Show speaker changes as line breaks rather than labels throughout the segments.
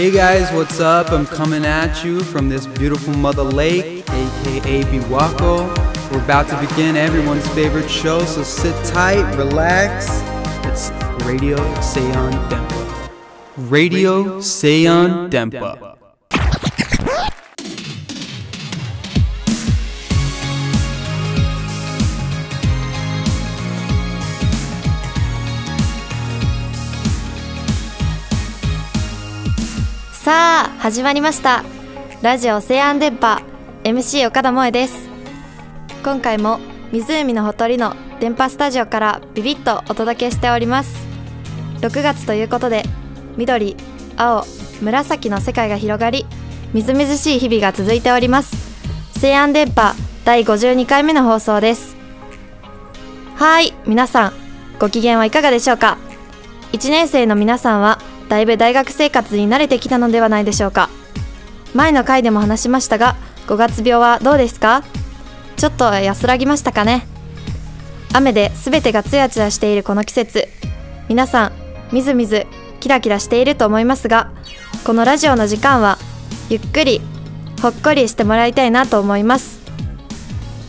Hey guys, what's up? I'm coming at you from this beautiful mother lake, aka Biwako. We're about to begin everyone's favorite show, so sit tight, relax. It's Radio Seon Dempa. Radio Seon Dempa.
始まりました。ラジオ西安電波 MC 岡田萌です。今回も湖のほとりの電波スタジオからビビッとお届けしております。6月ということで緑青紫の世界が広がりみずみずしい日々が続いております。西安電波第52回目の放送です。はい皆さんご機嫌はいかがでしょうか？1年生の皆さんはだいぶ大学生活に慣れてきたのではないでしょうか。前の回でも話しましたが5月病はどうですか？ちょっと安らぎましたかね？雨で全てがツヤツヤしているこの季節。皆さんみずみずキラキラしていると思いますがこのラジオの時間はゆっくりほっこりしてもらいたいなと思います。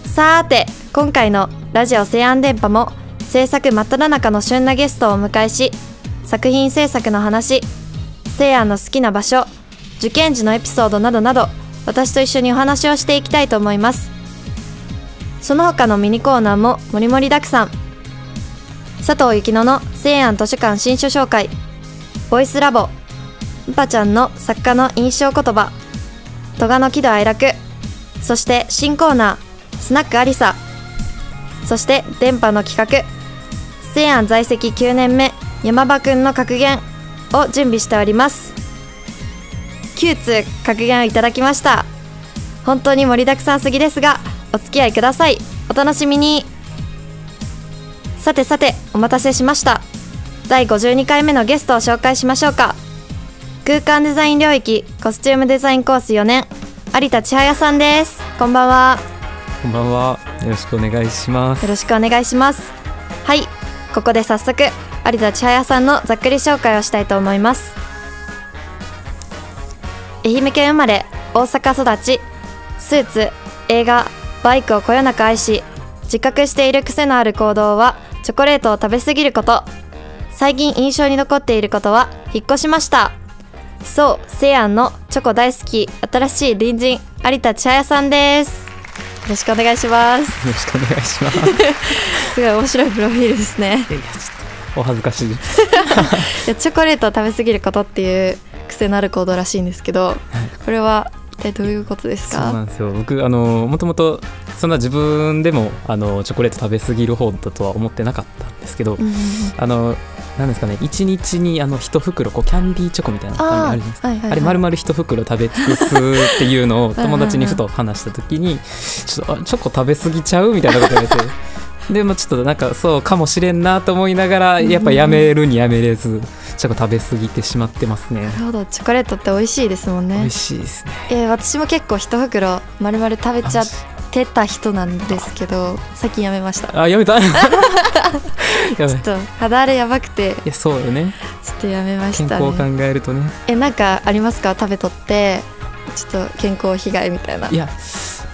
さーて今回のラジオ西安電波も制作真っ只中の旬なゲストをお迎えし作品制作の話西安の好きな場所受験時のエピソードなどなど私と一緒にお話をしていきたいと思います。その他のミニコーナーももりもりだくさん佐藤幸乃の西安図書館新書紹介ボイスラボうぱちゃんの作家の印象言葉戸賀の喜怒哀楽そして新コーナースナックありさそして電波の企画西安在籍9年目山場くんの格言を準備しております。9通格言をいただきました。本当に盛りだくさんすぎですがお付き合いください。お楽しみに。さてさてお待たせしました。第52回目のゲストを紹介しましょうか。空間デザイン領域コスチュームデザインコース4年有田千早さんです。こんばんは。
こんばんは。よろしくお願いします。
よろしくお願いします。はい。ここで早速有田千早さんのざっくり紹介をしたいと思います。愛媛県生まれ大阪育ち。スーツ映画バイクをこよなく愛し自覚している癖のある行動はチョコレートを食べ過ぎること。最近印象に残っていることは引っ越しました。そう西安のチョコ大好き。新しい隣人有田千早さんです。よろしくお願いします。
よろしくお願いします。
すごい面白いプロフィールですね
お恥ずかしい。で す
いやチョコレートを食べ過ぎることっていう癖のある行動らしいんですけど、これは一体どういうことです
そうな
か
んですよ。僕あのもともとそんな自分でもあのチョコレート食べ過ぎる方だとは思ってなかったんですけど、
うん
あのなんですかね一日にあの一袋こうキャンディーチョコみたいなのがあ
あ
るんです
ーはいはいはい。
あれ丸々一袋食べ尽くすっていうのを友達にふと話した時に ちょっとあチョコ食べ過ぎちゃうみたいなこと言われてでもちょっとなんかそうかもしれんなと思いながらやっぱやめるにやめれずチョコ食べ過ぎてしまってますね。
なるほど。チョコレートって美味しいですもんね。
美味しいですね。
えー私も結構一袋丸々食べちゃってた人なんですけど最近やめました。ち
あやめた？やばい
ょっと肌荒れやばくて。
いやそうよね。
ちょっとやめました
健康を考
ね
えるとね。
えなんかありますか？食べとって。ちょっと健康被害みたいな。い
や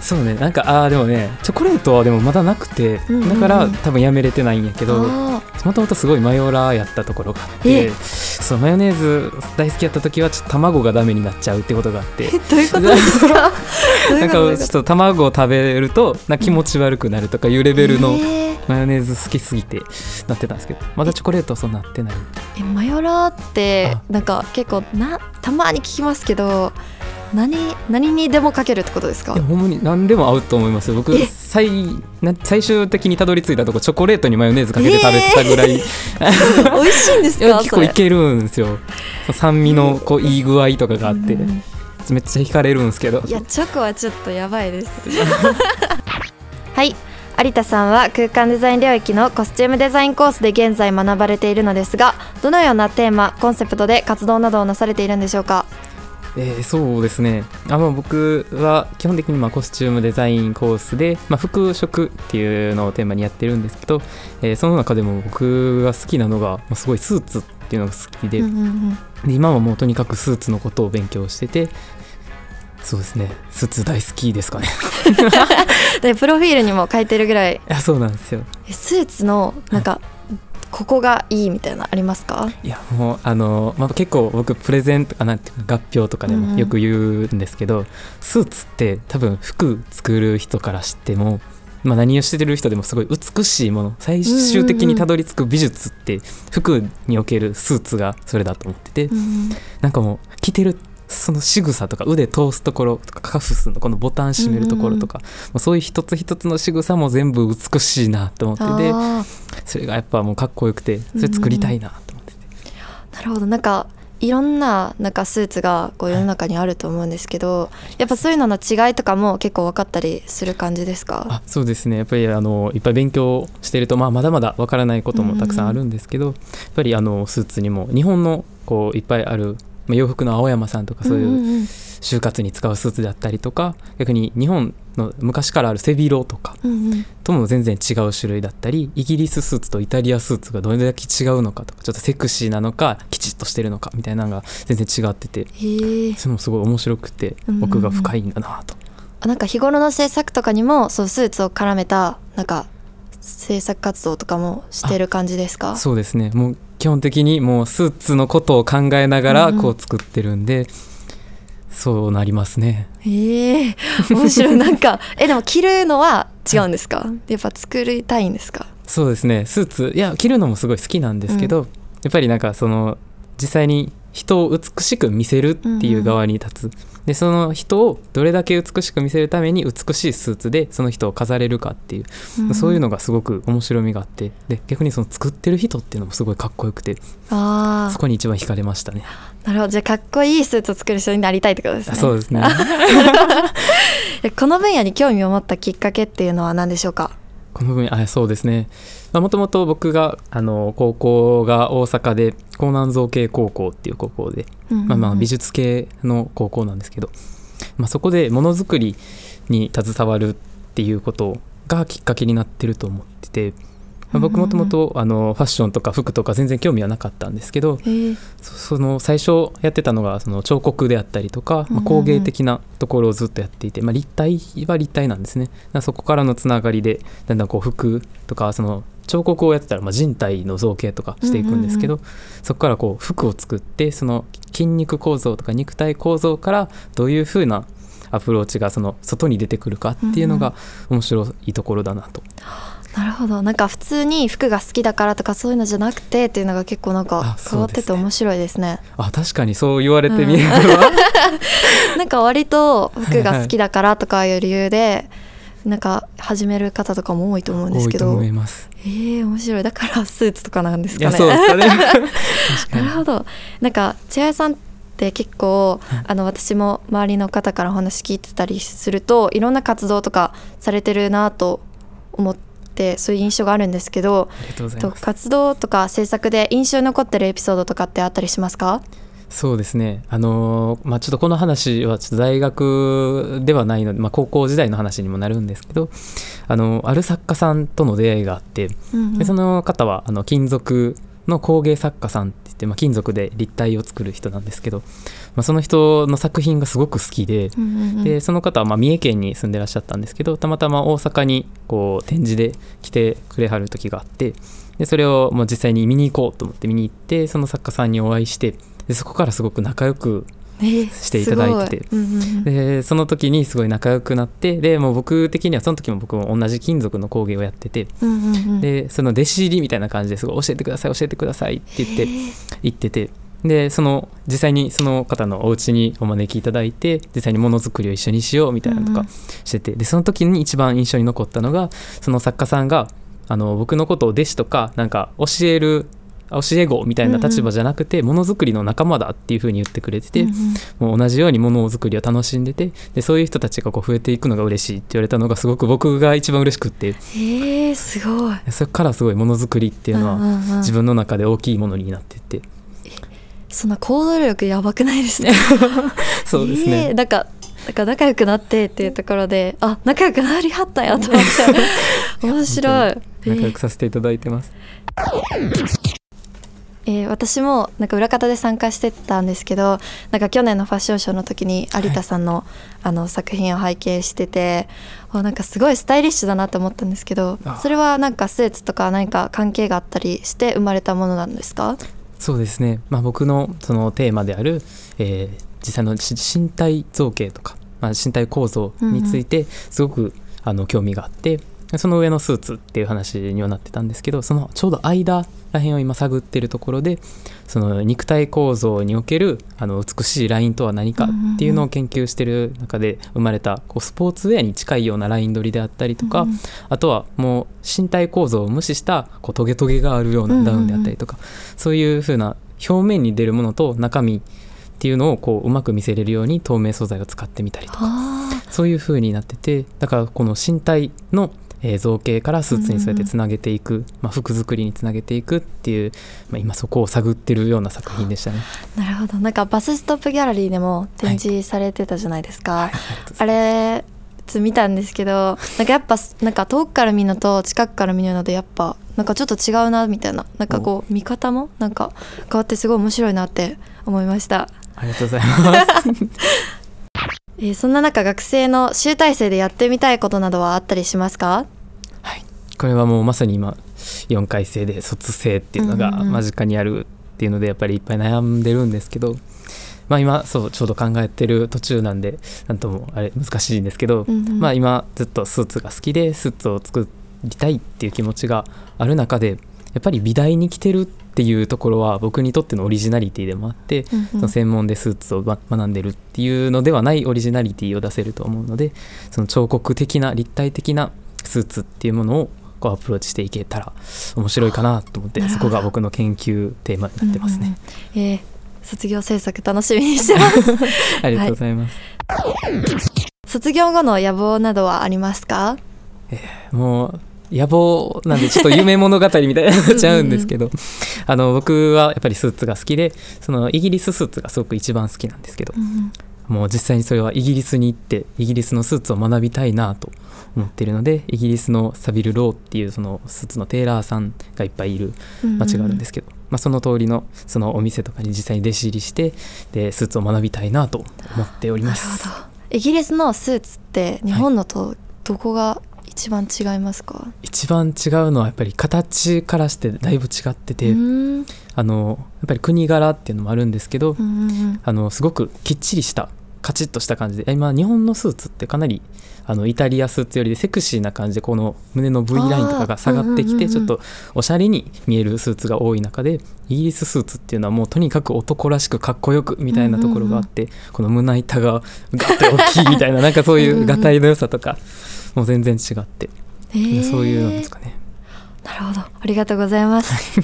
そうねなんかあーでもねチョコレートはでもまだなくて、
うんうんうん。
だから多分やめれてないんやけど
あ
もともとすごいマヨラーやったところがあって
え。
そうマヨネーズ大好きやった時はちょっと卵がダメになっちゃうってことがあって
ーどういうことですか？
ないんかちょっと卵を食べるとな気持ち悪くなるとかいうレ
と
ベルの
えー。
マヨネーズ好きすぎてなってたんですけどまだチョコレートはそうなってない。
えマヨラーって
あ。
なんか結構なたまに聞きますけど何何にでもかけるってことですか？
いやほんまに何でも合うと思いますよ。僕
え。
最な最終的にたどり着いたとこチョコレートにマヨネーズかけて食べてたぐらい、
美味しいんですか？
結構いけるんですよ。酸味のこういい具合とかがあって。
うん。
めっちゃ惹かれるんですけど。
いやチョコはちょっとやばいです。はい。有田さんは空間デザイン領域のコスチュームデザインコースで現在学ばれているのですがどのようなテーマコンセプトで活動などをなされているんでしょうか？
えーそうですね。あ、まあ、僕は基本的にまあコスチュームデザインコースで、まあ、服飾っていうのをテーマにやってるんですけど、えーその中でも僕が好きなのが、まあ、すごいスーツっていうのが好きで,、
うんうんうん
で今はもうとにかくスーツのことを勉強しててそうですね。スーツ大好きですかね。
でプロフィールにも書いてるぐらい。
いやそうなんですよ。
えスーツのなんかここがいいみたいなありますか？
いやもうあの、まあ、結構僕プレゼンとかなんていうか合評とかで
うんうん
もよく言うんですけど、スーツって多分服作る人からしても、まあ、何をしてる人でもすごい美しいもの最終的にたどり着く美術って服におけるスーツがそれだと思ってて、
うん
なんかもう着てるその仕草とか腕通すところとかカフスのこのボタン閉めるところとか、もうそういう一つ一つの仕草も全部美しいなと思ってて
あ
それがやっぱもうかっこよくてそれ作りたいなと思ってて。
ーなるほど。なんかいろんななんかスーツがこう世の中にあると思うんですけど、やっぱそういうのの違いとかも結構分かったりする感じですか？
あそうですね。やっぱりあのいっぱい勉強してると、まあ、まだまだわからないこともたくさんあるんですけど、やっぱりあのスーツにも日本のこういっぱいある、まあ、洋服の青山さんとかそういう
んんん。
就活に使うスーツであったりとか逆に日本の昔からある背広とか
うんうん。
とも全然違う種類だったりイギリススーツとイタリアスーツがどれだけ違うのかとかちょっとセクシーなのかきちっとしてるのかみたいなのが全然違っててそれもすごい面白くて
うん
奥が深いんだなと。
なんか日頃の制作とかにもそうスーツを絡めたなんか制作活動とかもしてる感じですか？
そうですね。もう基本的にもうスーツのことを考えながら
うんうん。
こう作ってるんで、そうなりますね。
へえ面白い。なんか えでも着るのは違うんですか？やっぱ作りたいんですか？
そうですね。スーツいや着るのもすごい好きなんですけど、やっぱりなんかその実際に人を美しく見せるっていう側に立つ、でその人をどれだけ美しく見せるために美しいスーツでその人を飾れるかっていう、そういうのがすごく面白みがあって。で逆にその作ってる人っていうのもすごいかっこよくて。
あ
そこに一番惹かれましたね。
あなるほど。じゃあかっこいいスーツを作る人になりたいってことですね。
あそうですね。
えこの分野に興味を持ったきっかけっていうのは何でしょうか？
この分野あそうですね。もともと僕があの高校が大阪で江南造形高校っていう高校で、まあ、まあ美術系の高校なんですけど、まあ、そこでものづくりに携わるっていうことがきっかけになってると思ってて、まあ、僕もともとあのファッションとか服とか全然興味はなかったんですけど
へえ
そその最初やってたのがその彫刻であったりとか、まあ、
うんうん。うん
工芸的なところをずっとやっていて、まあ、立体は立体なんですね。そこからのつながりでだんだんこう服とかその彫刻をやってたらまあ人体の造形とかしていくんですけど、そこからこう服を作ってその筋肉構造とか肉体構造からどういうふうなアプローチがその外に出てくるかっていうのが面白いところだなと。
なるほど。なんか普通に服が好きだからとかそういうのじゃなくてっていうのが結構なんか
あ
変わってて面白いですね。
あ確かにそう言われてみれば、
なんか割と服が好きだからとかいう理由でなんか始める方とかも多いと思うんですけど。
多いと思います。
えー、面白い。だからスーツとかなんです
いや
かね
そうですかね。
な
に。
るほど。なんか千早さんって結構あの私も周りの方からお話聞いてたりするといろんな活動とかされてるなと思ってそういう印象があるんですけど
ありがとうござい
と
ます。
活動とか制作で印象に残ってるエピソードとかってあったりしますか？
そうですね。あのーまあちょっとこの話はちょっと大学ではないので、まあ高校時代の話にもなるんですけど、あのある作家さんとの出会いがあって、でその方はあの金属の工芸作家さんっって、まあ、金属で立体を作る人なんですけど、まあ、その人の作品がすごく好きで。
うんうんうん
でその方はまあ三重県に住んでらっしゃったんですけどたまたま大阪にこう展示で来てくれはる時があってでそれをもう実際に見に行こうと思って見に行ってその作家さんにお会いしてでそこからすごく仲良く
えー
していただいてて。
うんうんうん。
でその時にすごい仲良くなってでもう僕的にはその時も僕も同じ金属の工芸をやってて
うんうんうん。
でその弟子入りみたいな感じですごい教えてください教えてくださいって言って行っててでその実際にその方のお家にお招きいただいて実際にものづくりを一緒にしようみたいなのとか
うんうん。
しててでその時に一番印象に残ったのがその作家さんがあの僕のことを弟子とかなんか教える教え子みたいな立場じゃなくてものづくりの仲間だっていう風に言ってくれてて、
うんうん。
もう同じようにものづくりを楽しんでてでそういう人たちがこう増えていくのが嬉しいって言われたのがすごく僕が一番嬉しくって。
えー、すごい。
それからすごいものづくりっていうのは自分の中で大きいものになってって。
そんな行動力やばくないですね。
そうですね、
えーなんかなんか仲良くなってっていうところであ仲良くなりはったんやと思って。面白い。
仲良くさせていただいてます、
えー私もなんか裏方で参加してたんですけどなんか去年のファッションショーの時に有田さんの,、あの作品を拝見しててあなんかすごいスタイリッシュだなと思ったんですけど
あ
それはなんかスーツとか何か関係があったりして生まれたものなんですか？
そうですね、まあ、僕のそのテーマである、えー実際のし身体造形とか、まあ、身体構造についてすごく、あの興味があってその上のスーツっていう話にはなってたんですけどそのちょうど間らへんを今探ってるところでその肉体構造におけるあの美しいラインとは何かっていうのを研究してる中で生まれたこうスポーツウェアに近いようなライン取りであったりとか、
うん
あとはもう身体構造を無視したこうトゲトゲがあるようなダウンであったりとか、そういう風な表面に出るものと中身っていうのをこううまく見せれるように透明素材を使ってみたりとか
あ
そういう風になっててだからこの身体のえー造形からスーツにそうやってつなげていく、まあ、服作りにつなげていくっていう、まあ、今そこを探ってるような作品でしたね。
ーなるほど。なんかバスストップギャラリーでも展示されてたじゃないですか、あれ見たんですけどなんかやっぱなんか遠くから見るのと近くから見るのでやっぱなんかちょっと違うなみたいな。なんかこう見方もなんか変わってすごい面白いなって思いました、
ありがとうございます。
えーそんな中学生の集大成でやってみたいことなどはあったりしますか？
はい、これはもうまさに今4回生で卒生っていうのが間近にあるっていうのでやっぱりいっぱい悩んでるんですけど、まあ、今そうちょうど考えてる途中なんでなんともあれ難しいんですけど、
うんうん。
まあ、今ずっとスーツが好きでスーツを作りたいっていう気持ちがある中でやっぱり美大に来てるっていうところは僕にとってのオリジナリティでもあって、
うんうん。
その専門でスーツをま学んでるっていうのではないオリジナリティを出せると思うのでその彫刻的な立体的なスーツっていうものをこうアプローチしていけたら面白いかなと思ってそこが僕の研究テーマになってますね。
うんうんうん。えー卒業制作楽しみにしてます。
ありがとうございます。
卒業後の野望などはありますか？
もう野望なんでちょっと夢物語みたいになっちゃうんですけど。あの僕はやっぱりスーツが好きでそのイギリススーツがすごく一番好きなんですけど。
うん
もう実際にそれはイギリスに行ってイギリスのスーツを学びたいなと思ってるのでイギリスのサビル・ローっていうそのスーツのテーラーさんがいっぱいいる
うん
街があるんですけど、まあ、その通りのそのお店とかに実際に弟子入りしてでスーツを学びたいなと思っております。
イギリスのスーツって日本のとどこが一番違いますか、
一番違うのはやっぱり形からしてだいぶ違ってて、
うん。
あのやっぱり国柄っていうのもあるんですけど、
うんうん
あのすごくきっちりしたカチッとした感じで今日本のスーツってかなりあのイタリアスーツよりでセクシーな感じでこの胸の V ラインとかが下がってきてちょっとおしゃれに見えるスーツが多い中でイギリススーツっていうのはもうとにかく男らしくかっこよくみたいなところがあってこの胸板がガッと大きいみたいななんかそういうがたいの良さとかもう全然違って
へー
そういうのですかね。
なるほどありがとうございます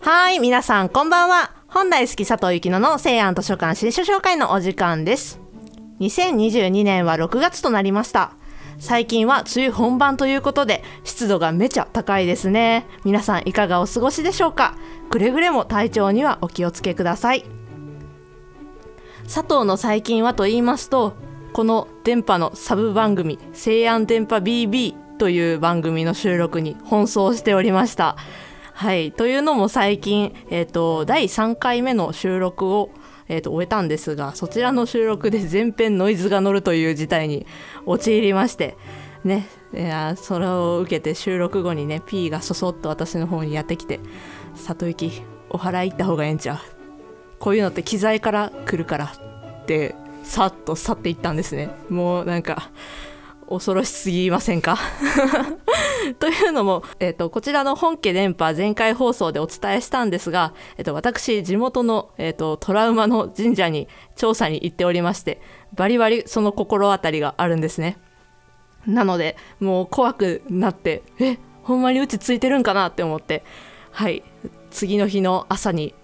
はい、皆さんこんばんは。本大好き佐藤ゆきのの西安図書館新書紹介のお時間です。2022年は6月となりました。最近は梅雨本番ということで湿度がめちゃ高いですね。皆さんいかがお過ごしでしょうかくれぐれも体調にはお気をつけください。佐藤の最近はと言いますと、この電波のサブ番組「西安電波 BB」という番組の収録に奔走しておりました。はい、というのも最近、えー、と第3回目の収録を、えー、と終えたんですがそちらの収録で全編ノイズが乗るという事態に陥りましてね。いやそれを受けて収録後にね P がそそっと私の方にやってきて「里行きお払い行った方がええんちゃう？こういうのって機材から来るから」ってさっと去っていったんですね。もうなんか恐ろしすぎませんか？というのも、えっとこちらの本家電波前回放送でお伝えしたんですが、えっと私地元の、えっとトラウマの神社に調査に行っておりましてバリバリその心当たりがあるんですね。なのでもう怖くなってえほんまにうちついてるんかなって思ってはい次の日の朝に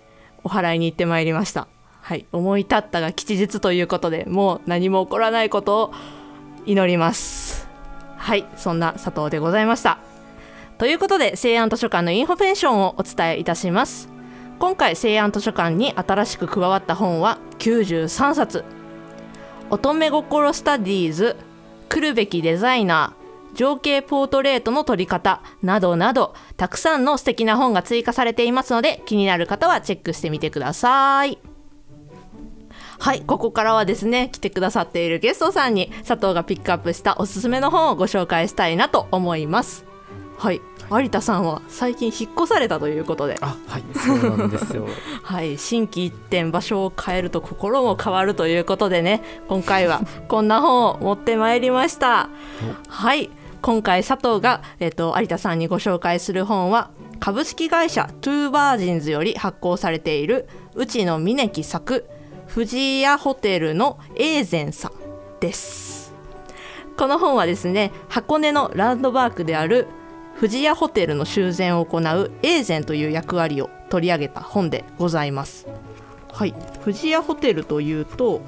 お祓いに行ってまいりました。はい。思い立ったが吉日ということでもう何も起こらないことを祈ります。はい。そんな佐藤でございました。ということでセイアン図書館のインフォメーションをお伝えいたします。今回西安図書館に新しく加わった本は93冊。乙女心スタディーズ来るべきデザイナー情景ポートレートの撮り方などなどたくさんの素敵な本が追加されていますので気になる方はチェックしてみてください。はいここからはですね来てくださっているゲストさんに佐藤がピックアップしたおすすめの本をご紹介したいなと思います。はい有田さんは最近引っ越されたということで。
あはいそうなんですよ。
はい、心機一転場所を変えると心も変わるということでね今回はこんな本を持ってまいりました。はい今回佐藤が、えっと有田さんにご紹介する本は株式会社トゥーバージンズより発行されている内野峰樹作藤屋ホテルの営繕さんですこの本はですね箱根のランドマークである富士屋ホテルの修繕を行う永善という役割を取り上げた本でございます。はい、富士屋ホテルというと,、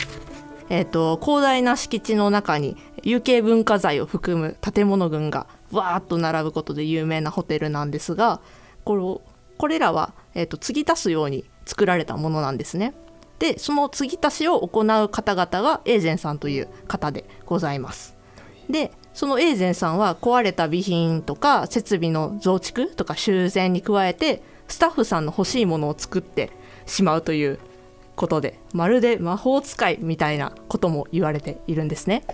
えー、と広大な敷地の中に有形文化財を含む建物群がわーっと並ぶことで有名なホテルなんですがこれこれらは、えー、と継ぎ足すように作られたものなんですね。でその継ぎ足しを行う方々が永善さんという方でございます。でその永善さんは壊れた備品とか設備の増築とか修繕に加えてスタッフさんの欲しいものを作ってしまうということでまるで魔法使いみたいなことも言われているんですね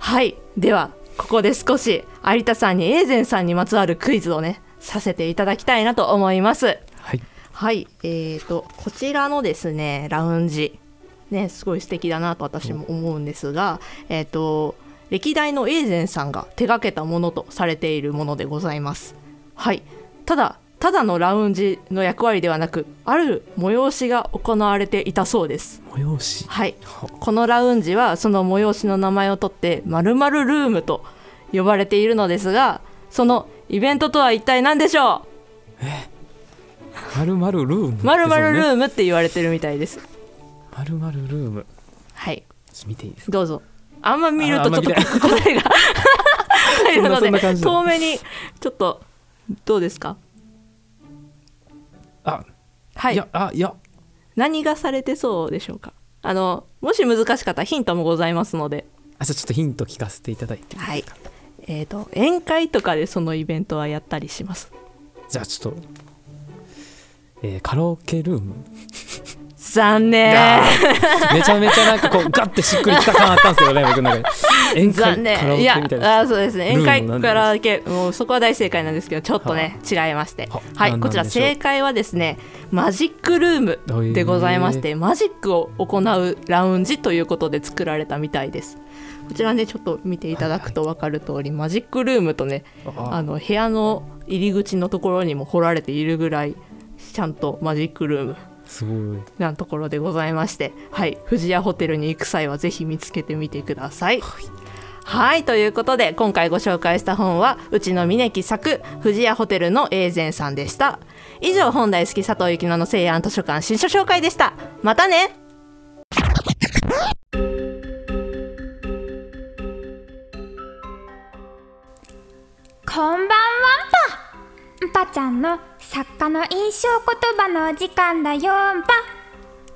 はい。ではここで少し有田さんに永善さんにまつわるクイズをねさせていただきたいなと思います。
はい。
はい、えー、とこちらのですねラウンジ。ねすごい素敵だなと私も思うんですが、えー、と歴代の永善さんが手掛けたものとされているものでございます。はい、ただただのラウンジの役割ではなくある催しが行われていたそうです。
催し？
はい、このラウンジはその催しの名前を取って〇〇ルームと呼ばれているのですがそのイベントとは一体何でしょ
まるまるルーム
う〇〇ル
ム
ームって言われてるみたいです。
まるまるルーム。
はい。
見ていいですか？
どうぞ。あんま見るとちょっと 答えが入るので遠目にちょっとどうですか？
あ
はい。
いやあいや。
何がされてそうでしょうか？あのもし難しかったらヒントもございますので。
あじゃあちょっとヒント聞かせていただいて
はい。えー、と宴会とかでそのイベントはやったりします？
じゃあちょっと、えーカラオケルーム？
残念。
めちゃめちゃなんかこう ガッてしっくりきた感あったんですけどね僕の中で。宴
残
会カラオ
念いや
ケみたいな。
あそうですね。宴会
なんで
カラオケもうそこは大正解なんですけどちょっとね違いまして。
は
はいこちら正解はですねマジックルームでございましてマジックを行うラウンジということで作られたみたいです。こちらねちょっと見ていただくと分かる通り、マジックルームとねあ
あ
の部屋の入り口のところにも掘られているぐらいちゃんとマジックルーム
すごい。
なところでございましてはい富士屋ホテルに行く際はぜひ見つけてみてください。はい。ということで今回ご紹介した本はうちの峰木作富士屋ホテルの永善さんでした。以上本大好き佐藤幸乃の西安図書館新書紹介でした。またね。
こんばんはん。ぱちゃん。の作家の印象言葉のお時間だよん。ぱ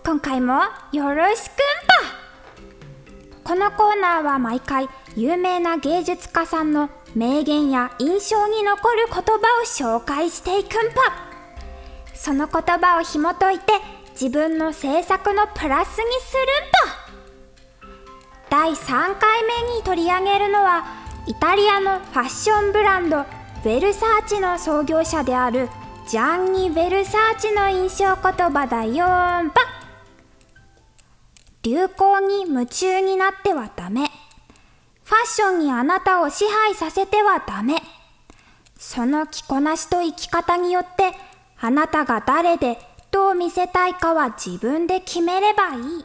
今回もよろしくん。ぱこのコーナーは毎回有名な芸術家さん。の名言や印象に残る言葉を紹介していくん。ぱその言葉を紐解いて自分の制作のプラスにするん。ぱ第3回目に取り上げるのはイタリアのファッションブランドヴェルサーチの創業者であるジャンニ・ヴェルサーチの印象言葉だよんぱ。流行に夢中になってはダメ。ファッションにあなたを支配させてはダメ。その着こなしと生き方によってあなたが誰でどう見せたいかは自分で決めればいい。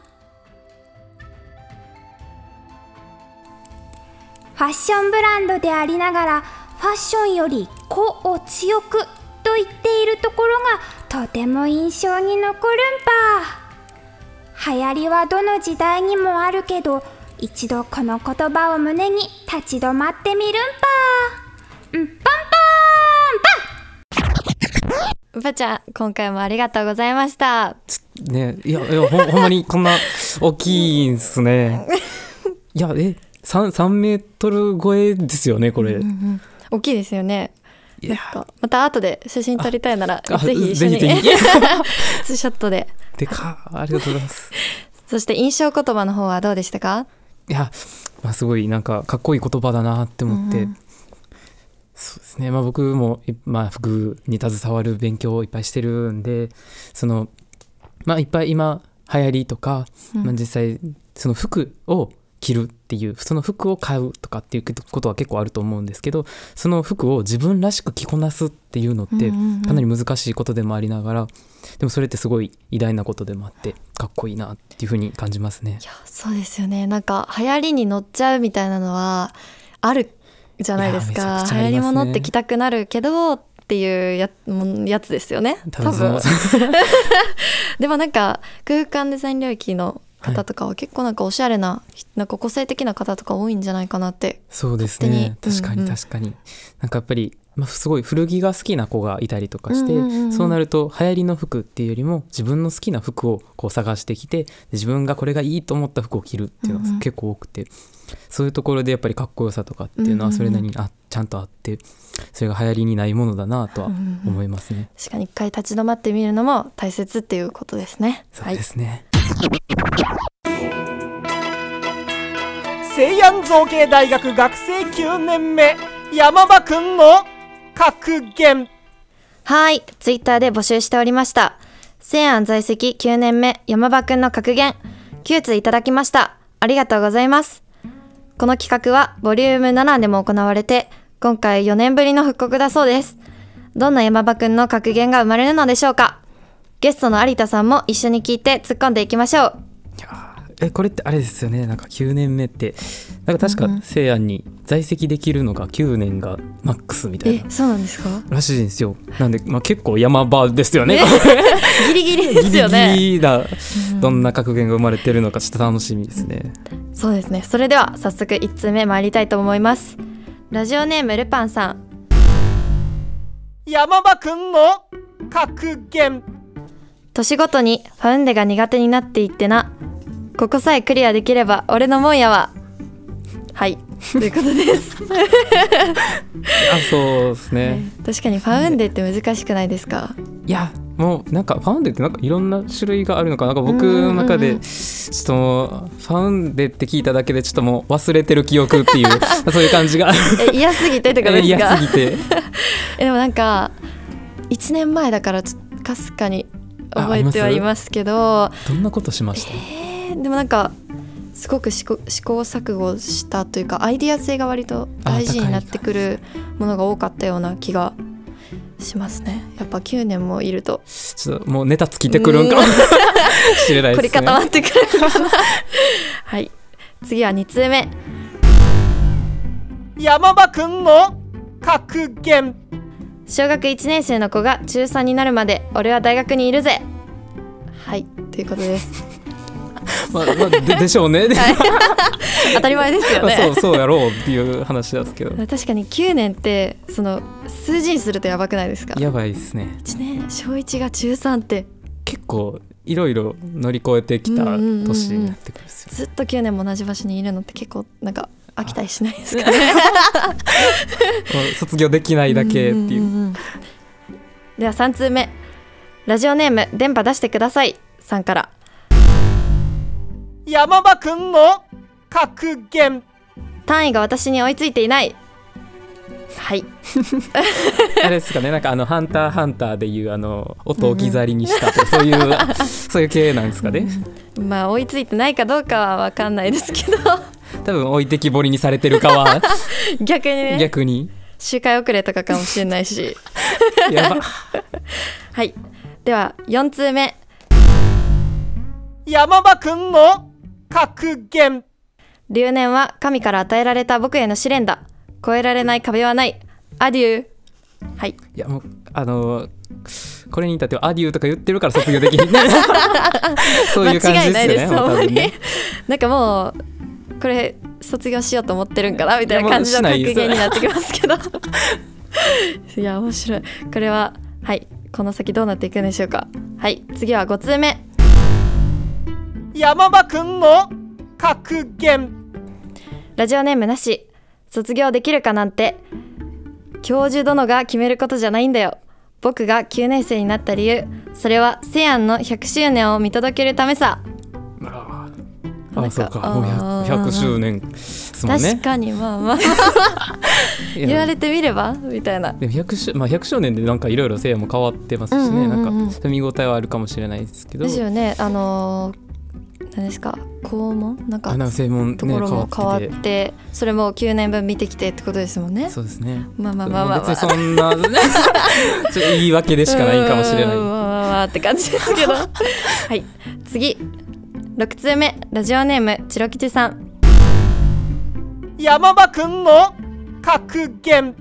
ファッションブランドでありながらファッションより個を強くと言っているところがとても印象に残るんぱ流行りはどの時代にもあるけど一度この言葉を胸に立ち止まってみるんぱうんぱんぱ
うぱちゃん今回もありがとうございました。
ねいやいやほんほんまにこんな大きいんすね。いやえ 3, 3メートル超えですよねこれ、
うんうん大きいですよね。
いや。
なんかまた後で写真撮りたいなら
あ
ぜひ一緒に ツーショットで。
でかありがとうございます。
そして印象言葉の方はどうでしたか？
いや、まあ、すごいなんかかっこいい言葉だなって思って、
うんうん。
そうですね、まあ、僕も、いまあ、服に携わる勉強をいっぱいしてるんでその、まあ、いっぱい今流行りとか、
うん。
まあ、実際その服を着るっていうその服を買うとかっていうことは結構あると思うんですけどその服を自分らしく着こなすっていうのってかなり難しいことでもありながらでもそれってすごい偉大なことでもあってかっこいいなっていうふうに感じますね。
い。やそうですよね。なんか流行りに乗っちゃうみたいなのはあるじゃないです
いやめちゃ
か流行り物って着たくなるけどっていうやもんやつですよね
多分。
でもなんか空間デザイン領域の方とかは結構なんかおしゃれななんか個性的な方とか多いんじゃないかなって
そうです
勝手
ね確か
にうんうん。
に確かに、なんかやっぱり、まあ、すごい古着が好きな子がいたりとかして、
うんうんうん。うん
そうなると流行りの服っていうよりも自分の好きな服をこう探してきてで自分がこれがいいと思った服を着るっていうの
うんうん。
が結構多くて、そういうところでやっぱりかっこよさとかっていうのはそれなりにあちゃんとあってそれが流行りにないものだなとは思いますね。
確かに一回立ち止まってみるのも大切っていうことですね。
そうですね、
西安造形大学学生9年目山場くんの格言
はい、ツイッターで募集しておりました。西安在籍9年目、山場くんの格言、9通いただきました。ありがとうございます。この企画は、ボリューム7でも行われて、今回4年ぶりの復刻だそうです。どんな山場くんの格言が生まれるのでしょうか？ゲストの有田さんも一緒に聞いて突っ込んでいきましょう。
いやーえこれってあれですよね。なんか9年目って。なんか確か西安に在籍できるのが9年がマックスみたいな、
えそうなんですか？ら
しいんですよ。なんで、まあ、結構山場ですよね。
ね。ギリギリですよね。
ギリギリなどんな格言が生まれてるのかちょっと楽しみですね、
そうですね。それでは早速1通目参りたいと思います。ラジオネームルパンさん。
山場くんの格言
年ごとにファウンデが苦手になっていってな。ここさえクリアできれば俺のもんやわ。はい。ということです。
あそうですね
確かにファウンデって難しくないですか？
いやもうなんかファウンデってなんかいろんな種類があるのかななんか僕の中でちょっともうファウンデって聞いただけでちょっともう忘れてる記憶っていう そういう感じが
え、嫌すぎてってことです
嫌
か
すぎて
えでもなんか、1年前だからちょっとかすかに覚えてはいますけど、
どんなことしました？
えーでもなんかすごく試行試行錯誤したというかアイディア性が割と大事になってくるものが多かったような気がしますね。やっぱ9年もいると。
ちょっともうネタ尽きてくるんかも。しれない
凝り
ですね
固まってくるかな。はい。次は2通目。
山場くんの格言
小学1年生の子が中3になるまで俺は大学にいるぜ。はいということです。
まあまあででしょうね、で
当たり前ですよ
まあ
ね。
そうそうやろうっていう話ですけど。
確かに9年ってその数字にするとやばくないですか？
やばいですね。
1年小1が中3って。
結構いろいろ乗り越えてきた年になってくる
ずっと9年も同じ場所にいるのって結構なんか飽きたりしないですかね。
卒業できないだけっていう。
んんん。では3通目。ラジオネーム電波出してください。さんから。
山場くんの格言。
単位が私に追いついていない。はい。
あれですかね。なんかあの「ハンターハンター」でいうあの音を置き去りにしたとかそういうそういう系なんですかね。
まあ追いついてないかどうかは分かんないですけど
多分置いてきぼりにされてるかは
逆にね。
逆に。
周回遅れとかかもしれないし。
やば。
はい。では4通目。
山場くんの格言。
留年は神から与えられた僕への試練だ。越えられない壁はない。アデュー。はい。
いやもうあのこれに至っては「アデュー」とか言ってるから卒業できないそういう感じ
間違いない
ですよね。ね
なんかもうこれ卒業しようと思ってるんかなみたいな感じの格言になってきますけど。いや面白い。これははいこの先どうなっていくんでしょうか。はい次は5通目。
山場くんの格言。
ラジオネームなし。卒業できるかなんて。教授殿が決めることじゃないんだよ。僕が9年生になった理由。それはセアンの100周年を見届けるためさ
あそうか。もう
あー
100, 100周年ですもんね。
確かにまあまあ。言われてみれば？みたいな。
でも 100, 周まあ、100周年でなんかいろいろせいやも変わってますしね、
うんうん
なんか見応えはあるかもしれないですけど。
ですよね。あのー何ですか？校門？なんか
あなんか専門ね
ところも変わっ
て
て。それも9年分見てきてってことですもんね。
そうですね。
まあまあまあまあ、まあ、
そんな 言い訳でしかないかもしれない。
うんまあまあまあって感じですけどはい次6通目ラジオネームチロ吉さん。
山場くんの格言。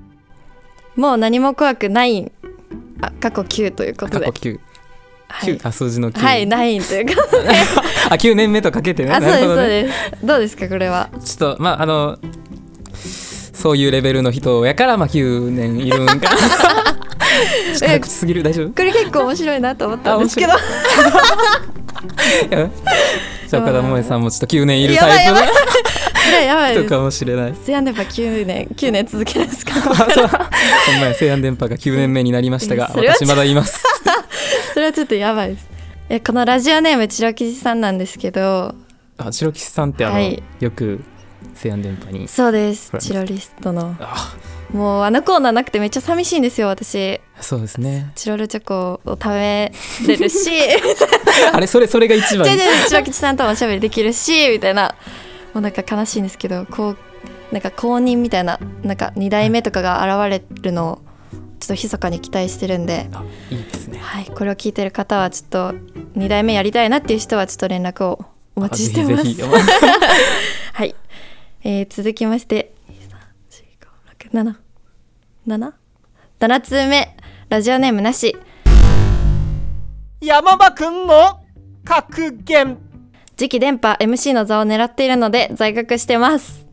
もう何も怖くないあ過去9ということで。
過去9、
はい。
9あ数字の9、
はいないというか
あ9年目とかけてね。
あそうですそうです。どうですかこれは？
ちょっとまああのそういうレベルの人やからまあ9年いるんか ちょっと早口すぎる。大丈夫？
これ結構面白いなと思ったんですけど。
じゃあ 岡田萌さんもちょっと9年いるタイプの。
それはやばい。
人 かもしれない。
せやんでば9年9年続けですか？
ほんまや西安電波が9年目になりましたが私まだいます。
それはちょっとやばいです。えこのラジオネームチロキジさんなんですけど。
あ白吉さんってあの、
はい。
よく西安電波に。
そうです。チロリストの。
あ。
もうあのコーナーなくてめっちゃ寂しいんですよ私
そうですね。
チロルチョコを食べれるし。
あれそれそれが一番。
全然チロキチさんともおしゃべりできるしみたいな。もうなんか悲しいんですけどこうなんか公認みたいななんか2代目とかが現れるのをちょっと密かに期待してるんで、
あいいですね。
はい、これを聞いてる方はちょっと2代目やりたいなっていう人はちょっと連絡をお待ちしてます。はい、えー続きまして。7 7 7通目ラジオネームなし。
山場くんの格言。
次期電波 MC の座を狙っているので在学してます。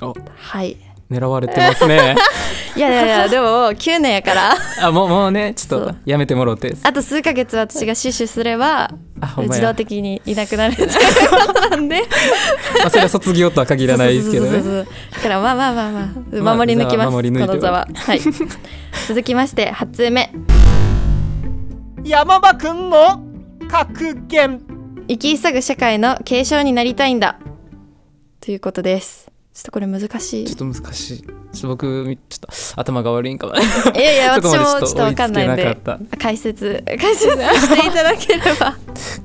お。
はい
狙われてますね。
いやいやいやでも9年やから。
あもうもうねちょっとやめてもろて。
あと数ヶ月私が死守すれば
あほんまや。
自動的にいなくなるっていうことなんで。
まあそれは卒業とは限らないですけどね。
だからまあまあまあまあ
まあ
守り抜きます、
守り抜いて
この座は。はい。続きまして8通目。
山場くんの格言。
生き急ぐ社会の継承になりたいんだ。ということですちょっとこれ難しい。
ちょっと難しい。ちょっと僕ちょっと頭が悪いんかも。
いやいや 私もちょっとわかんないんで。解説解説していただければ。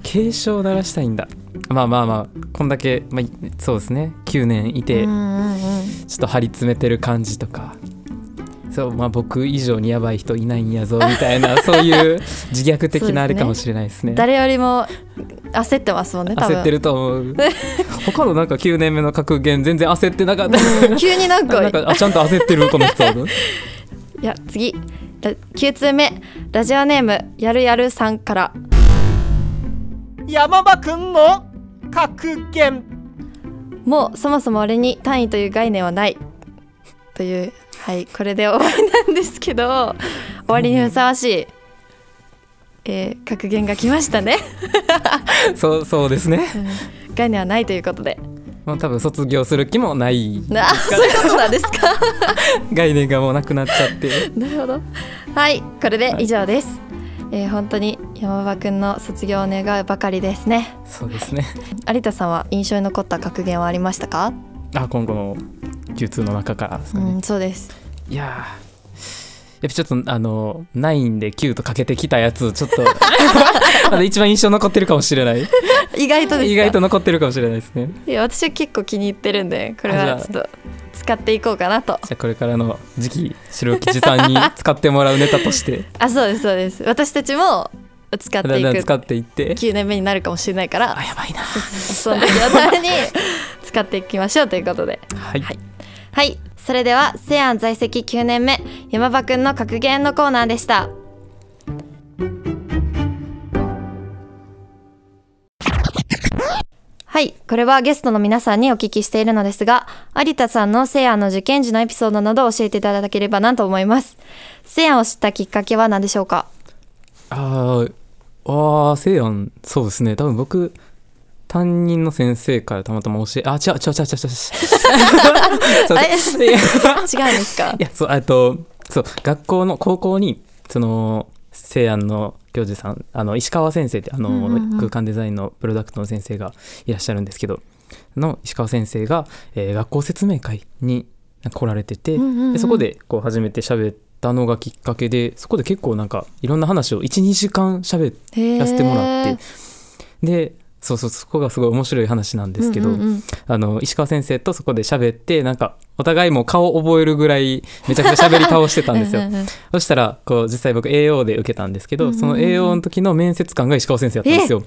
警鐘を鳴らしたいんだ。まあまあまあこんだけ、まあ、そうですね。9年いて、
うんうんうん。
ちょっと張り詰めてる感じとかそうまあ僕以上にやばい人いないんやぞみたいな そういう自虐的なあれかもしれないですね。
誰よりも焦ってますもんね
焦ってると思う。他のなんか9年目の格言全然焦ってなかった。
うん急になんか
なんかあちゃんと焦ってるこの人
いや次。ラ9通目。ラジオネームやるやるさんから。
山場くんの格言。
もうそもそも俺に単位という概念はない。というはいこれで終わりなんですけど終わりにふさわしい、えー格言が来ましたね、
そうそうですね、
うん概念はないということで。
まあ、多分卒業する気もない
なあそういうことなんですか？
概念がもうなくなっちゃって。
なるほど。はいこれで以上です、えー本当に山場くんの卒業を願うばかりですね。
そうですね。
有田さんは印象に残った格言はありましたか、
あ今後の Q2 の中からですかね、
うんそうです。
いやーやっぱちょっとあの9で9とかけてきたやつちょっと まだ一番印象残ってるかもしれない。
意外とですか？
意外と残ってるかもしれないですね。
いや私は結構気に入ってるんでこれはちょっと使っていこうかなと。
じゃあこれからの次期白吉さんに 使ってもらうネタとして。
あそうですそうです。私たちも使っていく
だんだん使っていって。
9年目になるかもしれないから。
あやばいな。
その時のために 使っていきましょうということで。
はい、
はい。はい。それでは西安在籍9年目山場くんの格言のコーナーでした。はい。これはゲストの皆さんにお聞きしているのですが有田さんの西安の受験時のエピソードなどを教えていただければなと思います。西安を知ったきっかけは何でしょうか？
あーあーせいやんそうですね。多分僕担任の先生からたまたま教えあ違う違う違う違う違う。
違うんですか？
いやそうあとそう学校の高校にその西安の教授さんあの石川先生ってあの、
うんうんうん。
空間デザインのプロダクトの先生がいらっしゃるんですけどの石川先生が、えー学校説明会に来られてて、
うんうんうん。
でそこでこう初めて喋ったのがきっかけでそこで結構なんかいろんな話を12時間喋らせてもらって。でそうそうそこがすごい面白い話なんですけど、
うんうんうん。
あの石川先生とそこで喋ってなんかお互いもう顔覚えるぐらいめちゃくちゃ喋り倒してたんですよ。そしたらこう実際僕 AO で受けたんですけど、
うんうんうん。
その AO の時の面接官が石川先生やったんですよ。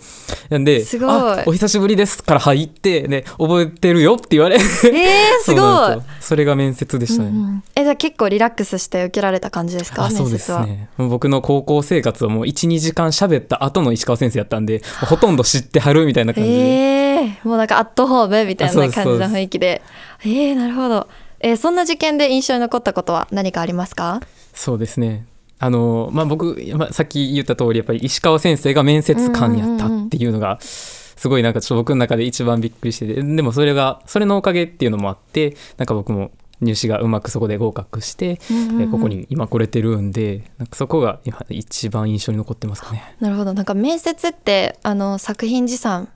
なんです
ごい。
あお久しぶりです」から入ってで覚えてるよって言われ
えー、すごい。
それが面接でしたね、
うんうん。えじゃあ結構リラックスして受けられた感じですか
あそうですね。僕の高校生活をもう12時間喋った後の石川先生やったんでほとんど知ってはるみたいな感じで、
えー、もうなんかアットホームみたいな感じの雰囲気でえー、なるほど、えーそんな受験で印象に残ったことは何かありますか？
そうですね。あのまあ僕、まあ、さっき言った通りやっぱり石川先生が面接官やったっていうのがすごいなんかちょっと僕の中で一番びっくりしててでもそれがそれのおかげっていうのもあってなんか僕も入試がうまくそこで合格して、
うんうんうん。
えーここに今来れてるんでなんかそこが今一番印象に残ってますかね。
なるほど。なんか面接ってあの作品持参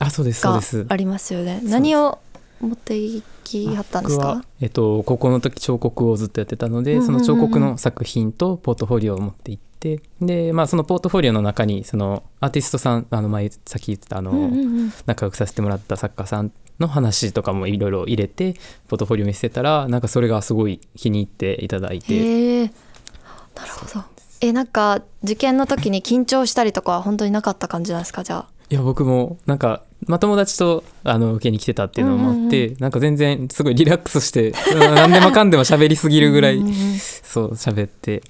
あそうですそう
が
です。
ありますよね。何を持っていきはったんですか？
えっと、高校の時彫刻をずっとやってたので、その彫刻の作品とポートフォリオを持って行ってで、まあ、そのポートフォリオの中にそのアーティストさんあの前さっき言ってたあの、
うんうんうん。
仲良くさせてもらった作家さんの話とかもいろいろ入れてポートフォリオ見せたらなんかそれがすごい気に入っていただいて。
へえ。なるほど。えなんか受験の時に緊張したりとかは本当になかった感じなんですか？じゃあ。
いや僕もなんか、まあ、友達とあの受けに来てたっていうのもあって、なんか全然すごいリラックスして うん何でもかんでも喋りすぎるぐらい
うんうんうん。
そう喋って。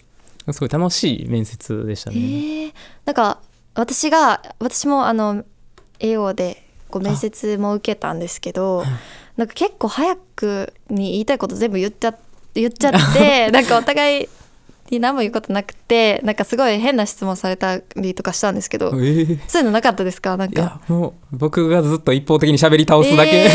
すごい楽しい面接でしたね。
へえなんか私が私もあの AO でこう面接も受けたんですけどなんか結構早くに言いたいこと全部言っちゃ言っちゃって なんかお互いに何も言うことなくてなんかすごい変な質問されたりとかしたんですけど
えー。
そういうのなかったですか？なんか。
いやもう僕がずっと一方的に喋り倒すだけ、
え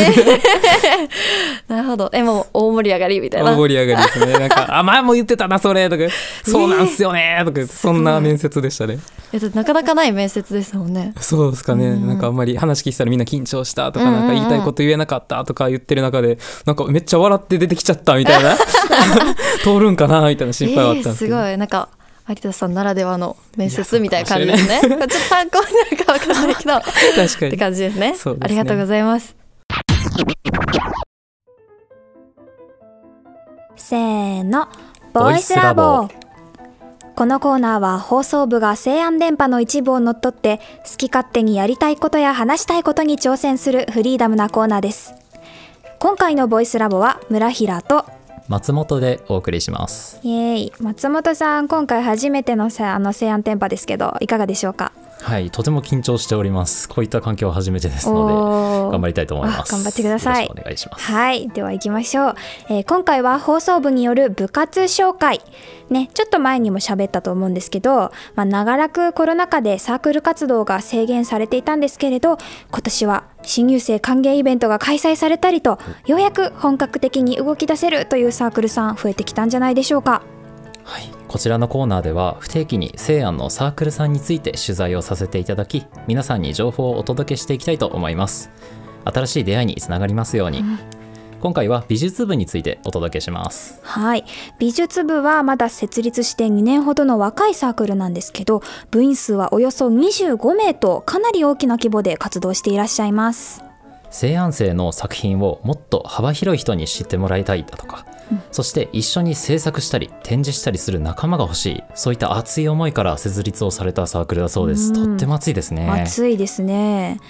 なるほど。えもう大盛り上がりみたいな。
大盛り上がりですね。なんか「あ前も言ってたなそれ」とか「そうなんすよね」とか。そんな面接でしたね。
えだってなかなかない面接ですもんね。
そうですかね、
うん。
なんかあんまり話聞いてたらみんな緊張したとか、なんか言いたいこと言えなかったとか言ってる中でなんかめっちゃ笑って出てきちゃったみたいな。通るんかなみたいな心配はあったんですけど、
えーすごい。なんか有田さんならではの面接みたいな感じですね。ちょっと参考になるかわかんないけど。っ
確か
て
に
感じですね。
すね。
ありがとうございます。
せーの。ボイスラボ。このコーナーは放送部が西安電波の一部を乗っ取って好き勝手にやりたいことや話したいことに挑戦するフリーダムなコーナーです。今回のボイスラボは村平と
松本でお送りします。
イエーイ。松本さん今回初めてのさあの西安電波ですけどいかがでしょうか？
はいとても緊張しております。こういった環境は初めてですので頑張りたいと思います。
あ頑張ってください。
よろしくお願いします。
はいでは行きましょう、えー今回は放送部による部活紹介。ねちょっと前にも喋ったと思うんですけど、まあ、長らくコロナ禍でサークル活動が制限されていたんですけれど今年は新入生歓迎イベントが開催されたりとようやく本格的に動き出せるというサークルさん増えてきたんじゃないでしょうか。
はい、こちらのコーナーでは不定期に西安のサークルさんについて取材をさせていただき皆さんに情報をお届けしていきたいと思います。新しい出会いにつながりますように、今回は美術部についてお届けします。
はい。美術部はまだ設立して2年ほどの若いサークルなんですけど部員数はおよそ25名とかなり大きな規模で活動していらっしゃいます。
西安生の作品をもっと幅広い人に知ってもらいたいだとか、そして一緒に制作したり展示したりする仲間が欲しい。そういった熱い思いから設立をされたサークルだそうです、
うん。
とっても熱いですね。
暑いですね。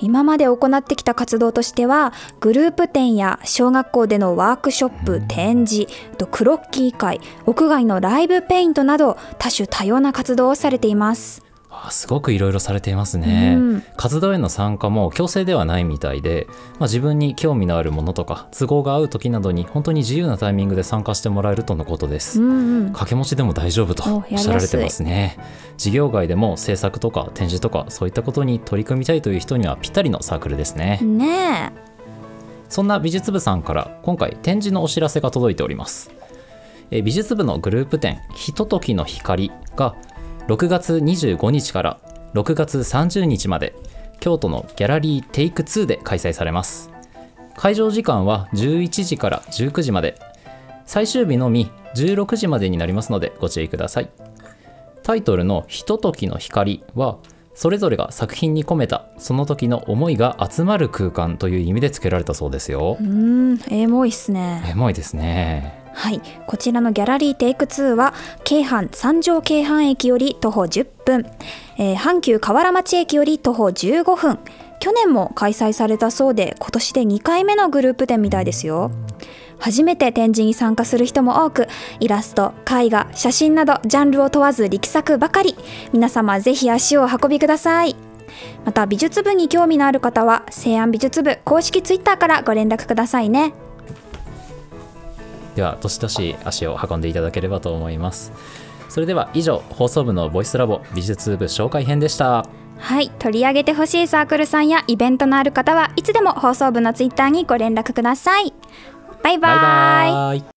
今まで行ってきた活動としてはグループ展や小学校でのワークショップ展示あとクロッキー会屋外のライブペイントなど多種多様な活動をされています
あすごくいろいろされていますね、
うん。
活動への参加も強制ではないみたいで、まあ、自分に興味のあるものとか都合が合う時などに本当に自由なタイミングで参加してもらえるとのことです、
うんうん。
掛け持ちでも大丈夫と
お
おっしゃられてますね。授業外でも制作とか展示とかそういったことに取り組みたいという人にはぴったりのサークルですね、
ね
そんな美術部さんから今回展示のお知らせが届いております。えー美術部のグループ展「ひとときの光」が6月25日から6月30日まで京都のギャラリーテイク2で開催されます。会場時間は11時から19時まで。最終日のみ16時までになりますのでご注意ください。タイトルの「ひとときの光」はそれぞれが作品に込めたその時の思いが集まる空間という意味で付けられたそうですよ。
えうんエモいっすね。
エモいですね
はい、こちらのギャラリーテイク2は京阪三条京阪駅より徒歩10分、えー阪急河原町駅より徒歩15分。去年も開催されたそうで今年で2回目のグループ展みたいですよ。初めて展示に参加する人も多くイラスト絵画写真などジャンルを問わず力作ばかり。皆様ぜひ足を運びください。また美術部に興味のある方は西安美術部公式ツイッターからご連絡くださいね。
ではどしどし足を運んでいただければと思います。それでは以上放送部のボイスラボ美術部紹介編でした。
はい、取り上げてほしいサークルさんやイベントのある方はいつでも放送部のツイッターにご連絡ください。バイバイ。
バイバイ。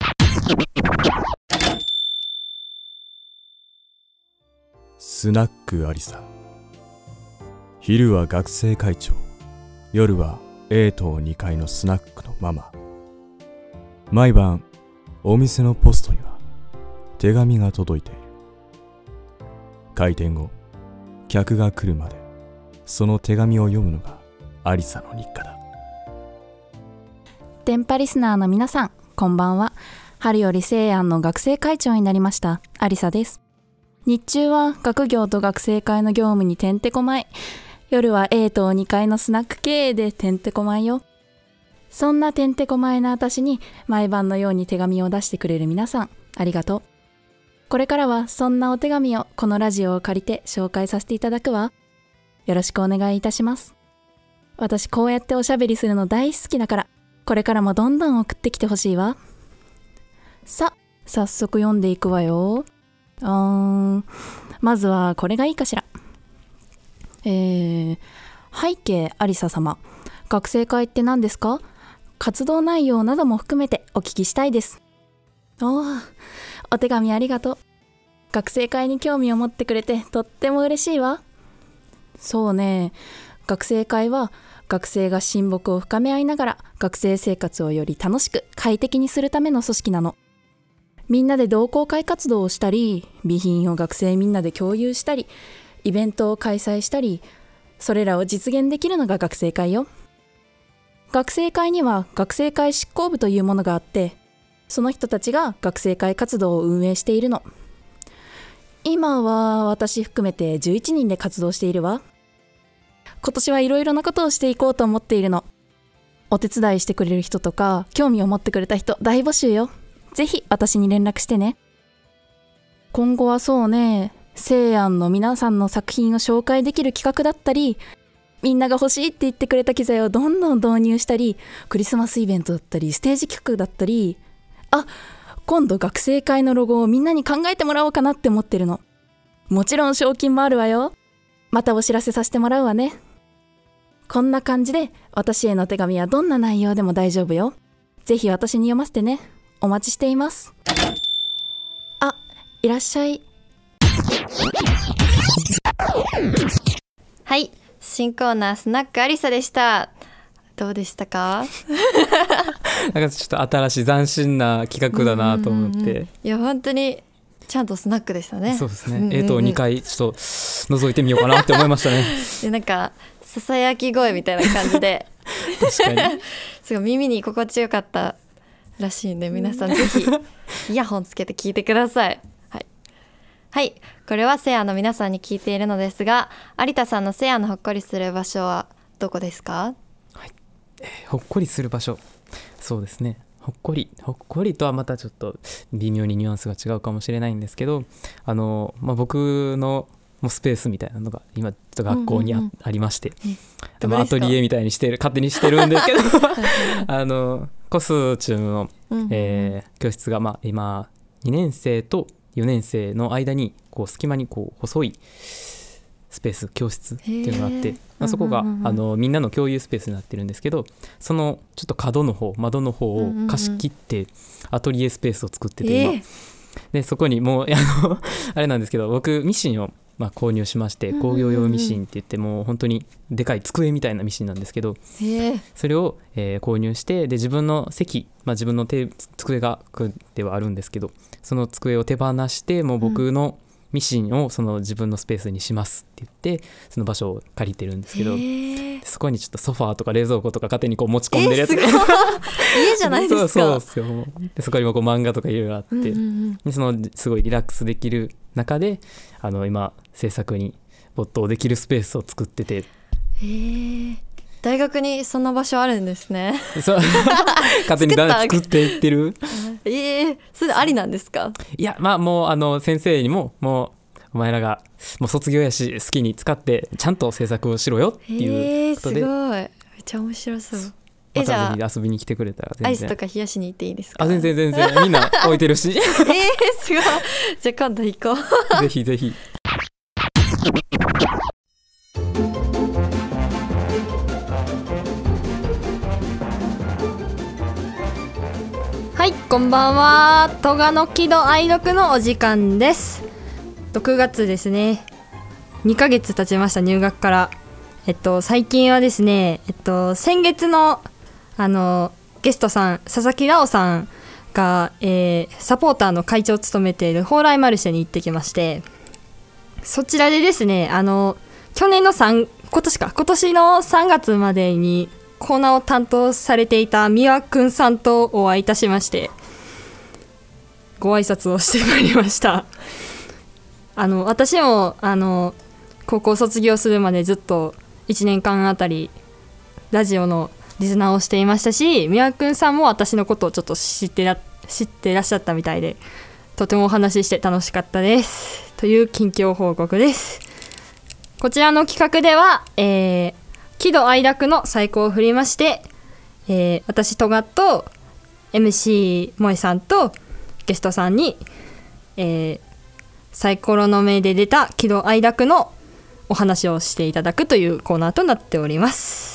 スナックアリサ昼は学生会長。夜は A 棟2階のスナックのママ。毎晩お店のポストには手紙が届いている。開店後客が来るまでその手紙を読むのがアリサの日課だ。
電波リスナーの皆さんこんばんは。春より西安の学生会長になりましたアリサです。日中は学業と学生会の業務にてんてこまい。夜は A 棟2階のスナック経営でてんてこまいよ。そんなてんてこまいな私に毎晩のように手紙を出してくれる皆さんありがとうこれからはそんなお手紙をこのラジオを借りて紹介させていただくわよろしくお願いいたします私こうやっておしゃべりするの大好きだからこれからもどんどん送ってきてほしいわ。さ、早速読んでいくわよ。うーん、まずはこれがいいかしら。えー、背景ありさ様。学生会って何ですか？活動内容なども含めてお聞きしたいです。おー、お手紙ありがとう。学生会に興味を持ってくれてとっても嬉しいわ。そうね、学生会は学生が親睦を深め合いながら学生生活をより楽しく快適にするための組織なの。みんなで同好会活動をしたり、備品を学生みんなで共有したり、イベントを開催したり、それらを実現できるのが学生会よ。学生会には学生会執行部というものがあって、その人たちが学生会活動を運営しているの。今は私含めて11人で活動しているわ。今年はいろいろなことをしていこうと思っているの。お手伝いしてくれる人とか、興味を持ってくれた人大募集よ。ぜひ私に連絡してね。今後はそうね、西安の皆さんの作品を紹介できる企画だったり、みんなが欲しいって言ってくれた機材をどんどん導入したり、クリスマスイベントだったり、ステージ企画だったり、あ、今度学生会のロゴをみんなに考えてもらおうかなって思ってるの。もちろん賞金もあるわよ。またお知らせさせてもらうわね。こんな感じで私への手紙はどんな内容でも大丈夫よ。ぜひ私に読ませてね。お待ちしています。あ、いらっしゃい。
はい新コーナースナックアリサでした。どうでしたか？
なんかちょっと新しい斬新な企画だなと思って、
うんうんうん。いや本当にちゃんとスナックでしたね。
そうですね、
んうんうん。
えーと2回ちょっと覗いてみようかなって思いましたね。
でなんかささやき声みたいな感じで。
確かに。
すごい耳に心地よかったらしいんで皆さんぜひ イヤホンつけて聞いてくださいはい、はい、これはセアの皆さんに聞いているのですが有田さんのセアのほっこりする場所はどこですか？
ほっこりする場所。そうですね。ほっこり。ほっこりとはまたちょっと微妙にニュアンスが違うかもしれないんですけどあの、まあ、僕のもうスペースみたいなのが今ちょっと学校にあ,、
うんうんうん。
ありまして。
で
あアトリエみたいにしてる勝手にしてるんですけど。あのコスチュームの、
うん
えー教室が、まあ、今2年生と4年生の間にこう隙間にこう細いスペース教室っていうのがあってあそこが、あのみんなの共有スペースになってるんですけどそのちょっと角の方窓の方を貸し切ってアトリエスペースを作ってて今、
えー
でそこにもうあのあれなんですけど僕ミシンを、まあ、購入しまして工業用ミシンって言ってもう本当にでかい机みたいなミシンなんですけど
え。ー
それを、えー購入してで自分の席、まあ、自分の手机がではあるんですけどその机を手放してもう僕のミシンをその自分のスペースにしますって言ってその場所を借りてるんですけど、
え。ー
そこにちょっとソファーとか冷蔵庫とか勝手にこう持ち込んでるやつ。
えーすごい。家じゃないですか。
そうそうですよでそこにもこう漫画とかいろいろあって、
うんうんうん。
でそのすごいリラックスできる中であの今制作に没頭できるスペースを作ってて。
え。ー大学にそんな場所あるんですね。
そう。勝手にだ
作った
作っていってる。
えー、それありなんですか？
いやまあもうあの先生にももうお前らがもう卒業やし好きに使ってちゃんと制作をしろよって
え
いう
ー、
ことで、
すごい。めっちゃ面白そうえ
ま
じゃあ
遊びに来てくれたら
ア
全然。
イスとか冷やしに行っていいですか？
あ全然全然。みんな置いてるし。
えー、すごい。じゃあ今度行こう。
ぜひぜひ。
はいこんばんは。戸賀の喜怒哀楽のお時間です。6月ですね。2ヶ月経ちました入学から。えっと最近はですねえっと先月のあのゲストさん佐々木直さんが、えーサポーターの会長を務めている蓬莱マルシェに行ってきましてそちらでですねあの去年の3今年か今年の3月までにコーナーを担当されていたみわくんさんとお会いいたしましてご挨拶をしてまいりました。あの私もあの高校卒業するまでずっと1年間あたりラジオのリスナーをしていましたしみわくんさんも私のことをちょっと知ってら知ってらっしゃったみたいでとてもお話しして楽しかったですという近況報告ですこちらの企画では、えー喜怒哀楽の最高を振りまして、えー私トガと MC 萌さんとゲストさんに、えーサイコロの目で出た喜怒哀楽のお話をしていただくというコーナーとなっております。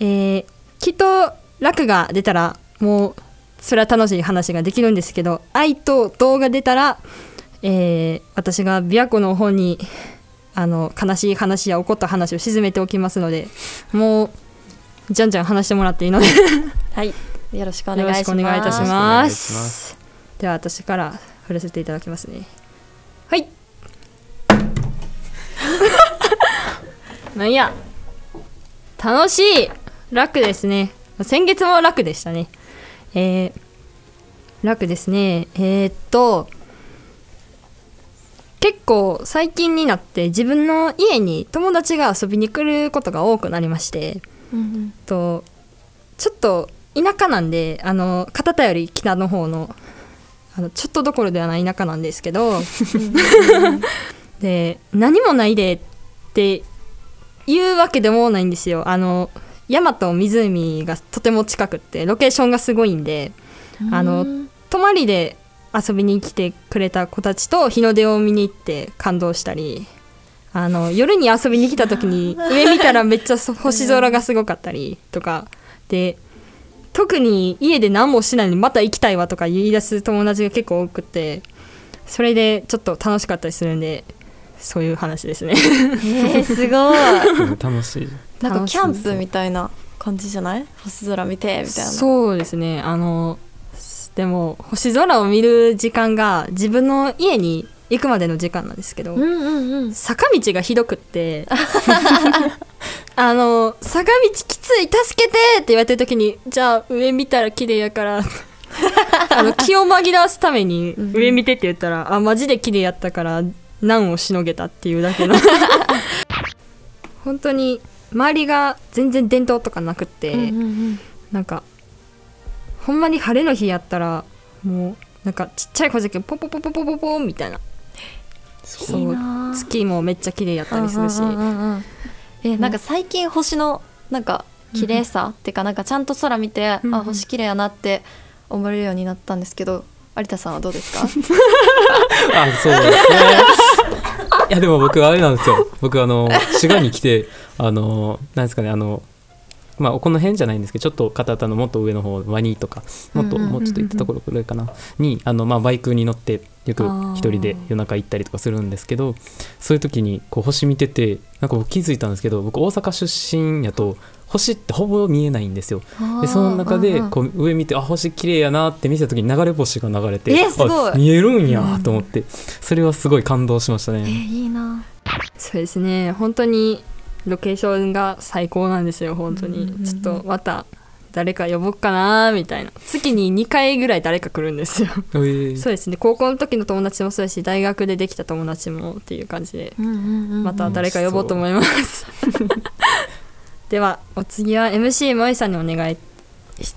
えー、きっと楽が出たらもうそれは楽しい話ができるんですけど愛と動が出たら、えー私が琵琶湖の方にあの悲しい話や起こった話を沈めておきますのでもうじゃんじゃん話してもらっていいので。
はい。よろしくお願い
いいた
します。
では私から振らせていただきますね。はい。なんや。楽しい楽ですね。先月も楽でしたね。えー、楽ですね。えー、っと結構最近になって自分の家に友達が遊びに来ることが多くなりまして
うん
とちょっと田舎なんであの片田より北の方のあのちょっとどころではない田舎なんですけどで何もないでっていうわけでもないんですよ。あの山と湖がとても近くってロケーションがすごいんであの泊まりで遊びに来てくれた子たちと日の出を見に行って感動したりあの夜に遊びに来た時に 上見たらめっちゃそ星空がすごかったりとかで特に家で何もしないのにまた行きたいわとか言い出す友達が結構多くてそれでちょっと楽しかったりするんでそういう話ですね。
えー、すごい。
楽しい
なんかキャンプみたいな感じじゃない星空見てみたいな。
そうですね。あのでも星空を見る時間が自分の家に行くまでの時間なんですけど、
うんうんうん。
坂道がひどくって あの坂道きつい助けてって言われてる時にじゃあ上見たら綺麗やから あの気を紛らわすために上見てって言ったら、あマジで綺麗やったから難をしのげたっていうだけの。本当に周りが全然伝統とかなくって、
うんうんうん。
なんかほんまに晴れの日やったらもうなんかちっちゃい小石がポポポポポポポンみたいな。そう
いいな
月もめっちゃ綺麗やったりするし、
うんうんうんうんえなんか最近星のなんか綺麗さっていうかなんかちゃんと空見て、
うんうん。
あ星綺麗やなって思えるようになったんですけど有田さんはどうですか？
あそうですね。いやでも僕あれなんですよ。僕あの滋賀に来てあのなんですかねあのまあこの辺じゃないんですけどちょっと片田のもっと上の方ワニとかもっともうちょっと行ったところくらいかなにあのまあバイクに乗ってよく一人で夜中行ったりとかするんですけどそういう時にこう星見ててなんか僕気づいたんですけど僕大阪出身やと星ってほぼ見えないんですよ。でその中でこう上見てあ星綺麗やなって見た時に流れ星が流れて
え
見えるんやと思って。それはすごい感動しましたね。
えいいな。
そうですね。本当にロケーションが最高なんですよ本当に、ちょっとまた誰か呼ぼうかなみたいな。月に2回ぐらい誰か来るんですよ。
え。ー
そうですね。高校の時の友達もそうですし大学でできた友達もっていう感じでまた誰か呼ぼうと思います。ではお次は MC 萌さんにお願いい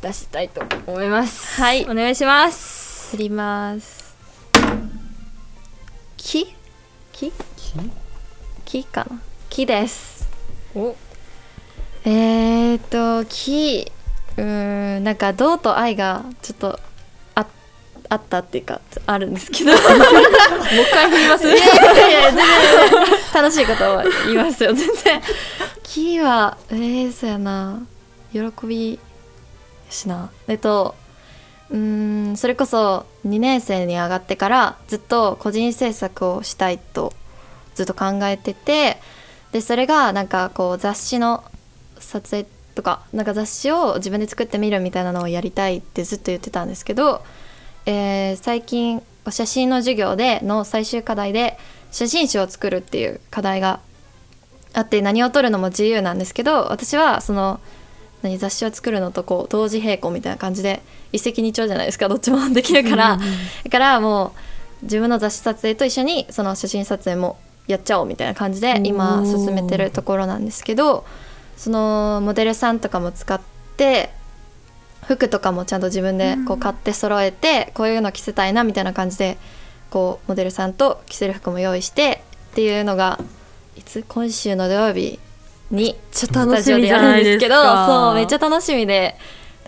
たしたいと思います。
はい。
お願いします。
振ります。木？木？木かな？木です
お。
えーと木うーんなんか銅と愛がちょっとああったっていうかあるんですけど。もう一回言います？いやいやいや全然楽しいことを言いますよ。全然。木はえー、そうやな。喜びやしな。えっとうーんそれこそ2年生に上がってからずっと個人制作をしたいとずっと考えててでそれがなんかこう雑誌の撮影とかなんか雑誌を自分で作ってみるみたいなのをやりたいってずっと言ってたんですけど、えー最近写真の授業での最終課題で写真集を作るっていう課題があって何を撮るのも自由なんですけど私はその何雑誌を作るのとこう同時並行みたいな感じで一石二鳥じゃないですかどっちもできるから、だからもう自分の雑誌撮影と一緒にその写真撮影もやっちゃおうみたいな感じで今進めてるところなんですけどそのモデルさんとかも使って服とかもちゃんと自分でこう買って揃えてこういうの着せたいなみたいな感じでこうモデルさんと着せる服も用意してっていうのがいつ今週の土曜日に
ちょ
スタジオでやるんですけどそうめっちゃ楽しみで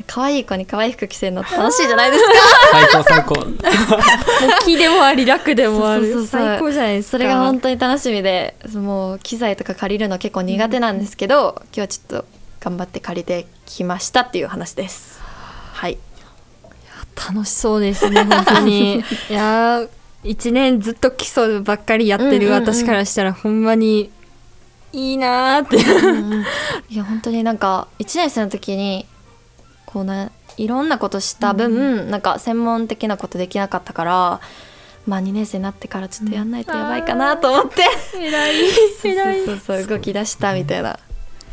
可愛い子に可愛い服着せるの楽しいじゃないですか。
最高最高。
木でもあり楽でもある。
そうそうそう。
最高じゃないですか。
それが本当に楽しみでもう機材とか借りるの結構苦手なんですけど、今日はちょっと頑張って借りてきましたっていう話です。はい。
楽しそうですね本当に。いやー一年ずっと基礎ばっかりやってる私からしたらほんまにいいなーって。
いや本当になんか1年生の時にこうないろんなことした分、なんか専門的なことできなかったからまあ2年生になってからちょっとやんないとやばいかなと思って、
偉い。偉 い
そうそうそう動き出したみたいな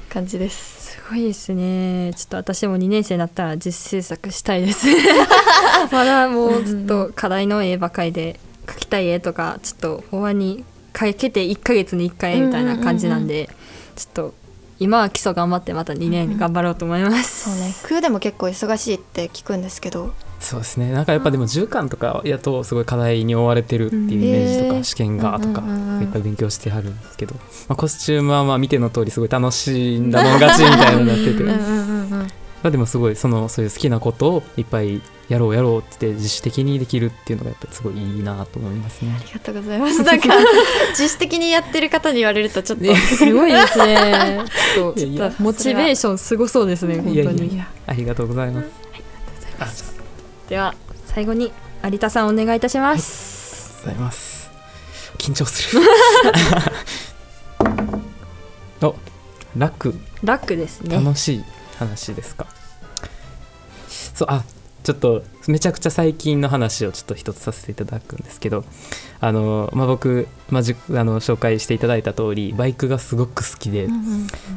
感じです。
すごいですね。ちょっと私も2年生になったら実制作したいです。まだもうちょっと課題の絵ばかりで描きたい絵とかちょっと法案に描けて1ヶ月に1回みたいな感じなんで、ちょっと今は基礎頑張ってまた2年頑張ろうと思います、
そうね。空でも結構忙しいって聞くんですけど。
そうですね。なんかやっぱでも10巻とかやとすごい課題に追われてるっていうイメージとか、
うん。
試験がとかいっぱい勉強してはるんですけど、まあ、コスチュームはまあ見ての通りすごい楽しんだもん勝ちみたいになっててまあでもすごいそのそういう好きなことをいっぱいやろうやろうって自主的にできるっていうのがやっぱりすごいいいなと思いますね
あ。りがとうございますなんか自主的にやってる方に言われるとちょっと
すごいですねちょっと
いや
モチベーションすごそうですね本当に
ありがとうございます。
では最後に有田さんお願いいたします、
ありがとうございます。緊張する。お、楽
楽ですね
楽しい話ですか？そうあちょっとめちゃくちゃ最近の話をちょっと一つさせていただくんですけどあの、まあ、僕、まあ、じあの紹介していただいた通りバイクがすごく好きで、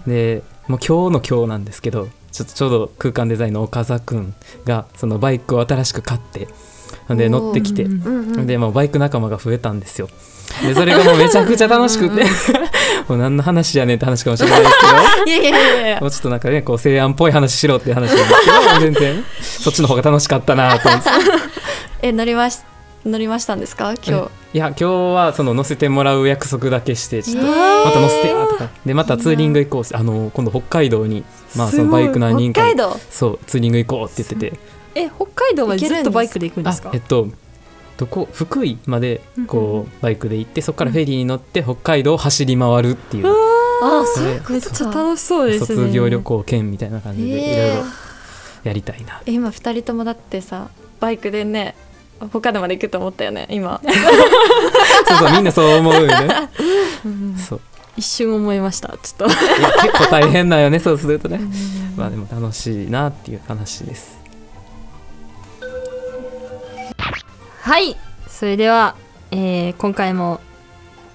でもう今日の今日なんですけどちょっとちょうど空間デザインの岡田くんがそのバイクを新しく買ってで乗ってきて、
うんうん
でもうバイク仲間が増えたんですよ。でそれがもうめちゃくちゃ楽しくてもう何の話やねんって話かもしれないですけど。
いやいやいやいや。
もうちょっとなんかねこう西安っぽい話しろっていう話なんですけど。全 然そっちの方が楽しかったなと。思って
え乗りました乗りましたんですか？今
いや今日はその乗せてもらう約束だけしてちょっと
えー。
また乗せてやとか。でまたツーリング行こうしあの今度北海道にまあそのバイク何人か。そうツーリング行こうって言ってて。
え北海道までずっとバイクで行くんですか？
あえっとどこ福井までこうバイクで行ってそこからフェリーに乗って北海道を走り回るっていう。
あ
それ
めっちゃ楽しそうですね。
卒業旅行兼みたいな感じでいろい
え
ろやりたいな。
今二人ともだってさバイクでね北海道まで行くと思ったよね今。
そうそうみんなそう思うよね。そう。
一瞬思いましたちょっと。
いや結構大変だよねそうするとね。まあでも楽しいなっていう話です
はい。それでは、えー今回も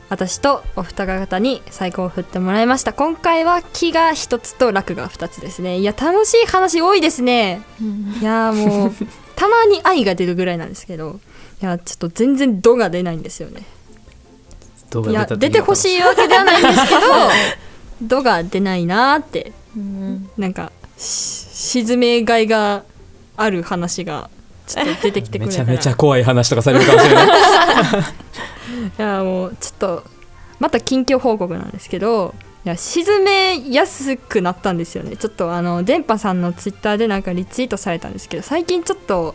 私とお二方に最高を振ってもらいました。今回は木が一つと楽が二つですね。いや楽しい話多いですね。いやーもうたまに愛が出るぐらいなんですけど。いやちょっと全然度が出ないんですよね。いや
出
てほしいわけではないんですけど 度が出ないなーって。なんかし沈めがいがある話がちょっと出てきてくれたら。
めちゃめちゃ怖い話とかされるかもしれない。
いやもうちょっとまた近況報告なんですけどいや沈めやすくなったんですよね。ちょっとあの電波さんのツイッターでなんかリツイートされたんですけど最近ちょっと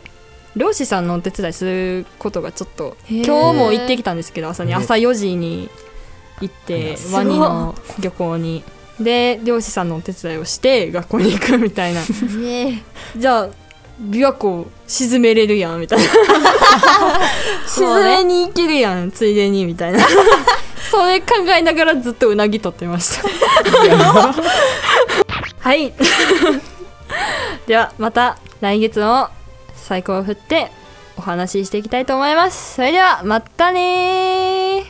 漁師さんのお手伝いすることがちょっと今日も行ってきたんですけど朝に朝4時に行ってワニの漁港に。で漁師さんのお手伝いをして学校に行くみたいな。
え
じゃあ琵琶湖沈めれるやんみたいな。沈めに行けるやんついでにみたいな。それ考えながらずっとうなぎ取ってました。はい。ではまた来月も最高を振ってお話ししていきたいと思います。それではまたね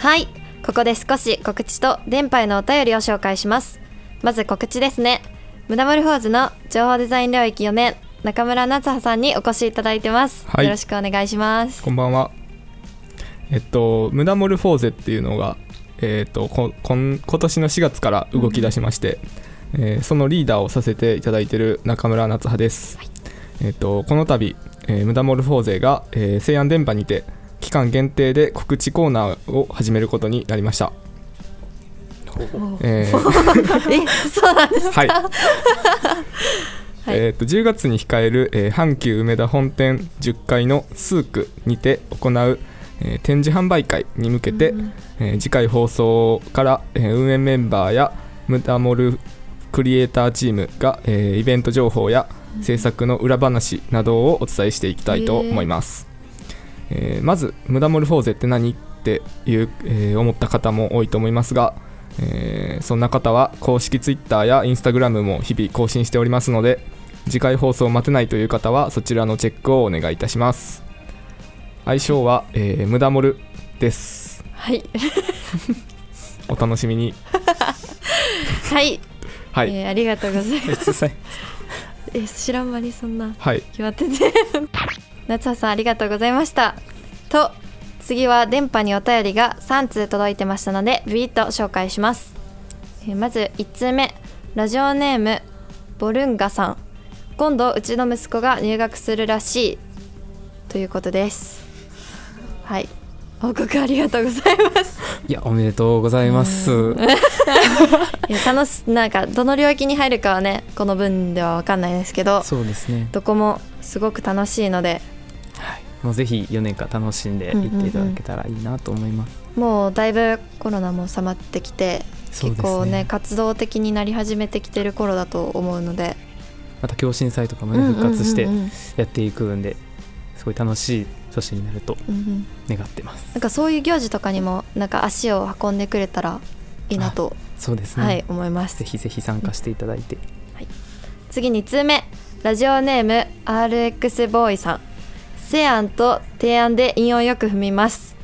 ー。
はいここで少し告知と電波へのお便りを紹介します。まず告知ですね。ムダモルフォーズの情報デザイン領域4年中村夏葉さんにお越しいただいてます、
はい。
よろしくお願いします。
こんばんは。えっと、ムダモルフォーゼっていうのが、えっと、ここん今年の4月から動き出しまして、えーそのリーダーをさせていただいている中村夏葉です。えっと、この度、えームダモルフォーゼが、えー西安電波にて期間限定で告知コーナーを始めることになりました。えー
えそうなんですか？
はい。えー、と10月に控える、えー阪急梅田本店10階のスークにて行う、えー展示販売会に向けて、えー次回放送から、えー運営メンバーやムダモルクリエイターチームが、えーイベント情報や制作の裏話などをお伝えしていきたいと思います、えーまずムダモルフォーゼって何？っていう、えー思った方も多いと思いますが、えーそんな方は公式 Twitter や Instagram も日々更新しておりますので次回放送を待てないという方はそちらのチェックをお願いいたします。愛称は、えー、ムダモルです。
はい。
お楽しみに。
はい、
はい、
えーありがとうございます。
す
え知らん間にそんな
はい。
決まってて夏葉さんありがとうございました。と次は電波にお便りが3通届いてましたのでビビッと紹介します、えーまず1通目。ラジオネームボルンガさん。今度うちの息子が入学するらしい。ということです。はい。報告ありがとうございます。
いやおめでとうございます。
いや楽しなんかどの領域に入るかはねこの分では分かんないですけど
そうですね。
どこもすごく楽しいので
もうぜひ4年間楽しんでいっていただけたらいいなと思います、
もうだいぶコロナも収まってきて、結構ね活動的になり始めてきてる頃だと思うので。
また共振祭とかもね
うんうんうんうん。
復活してやっていくんですごい楽しい年になると
うんうん。
願ってます、
なんかそういう行事とかにもなんか足を運んでくれたらいいなと
そうですね。
はい思います。
ぜひぜひ参加していただいて、
次2通目。ラジオネーム RX ボーイさん西安と提案で韻をよく踏みます。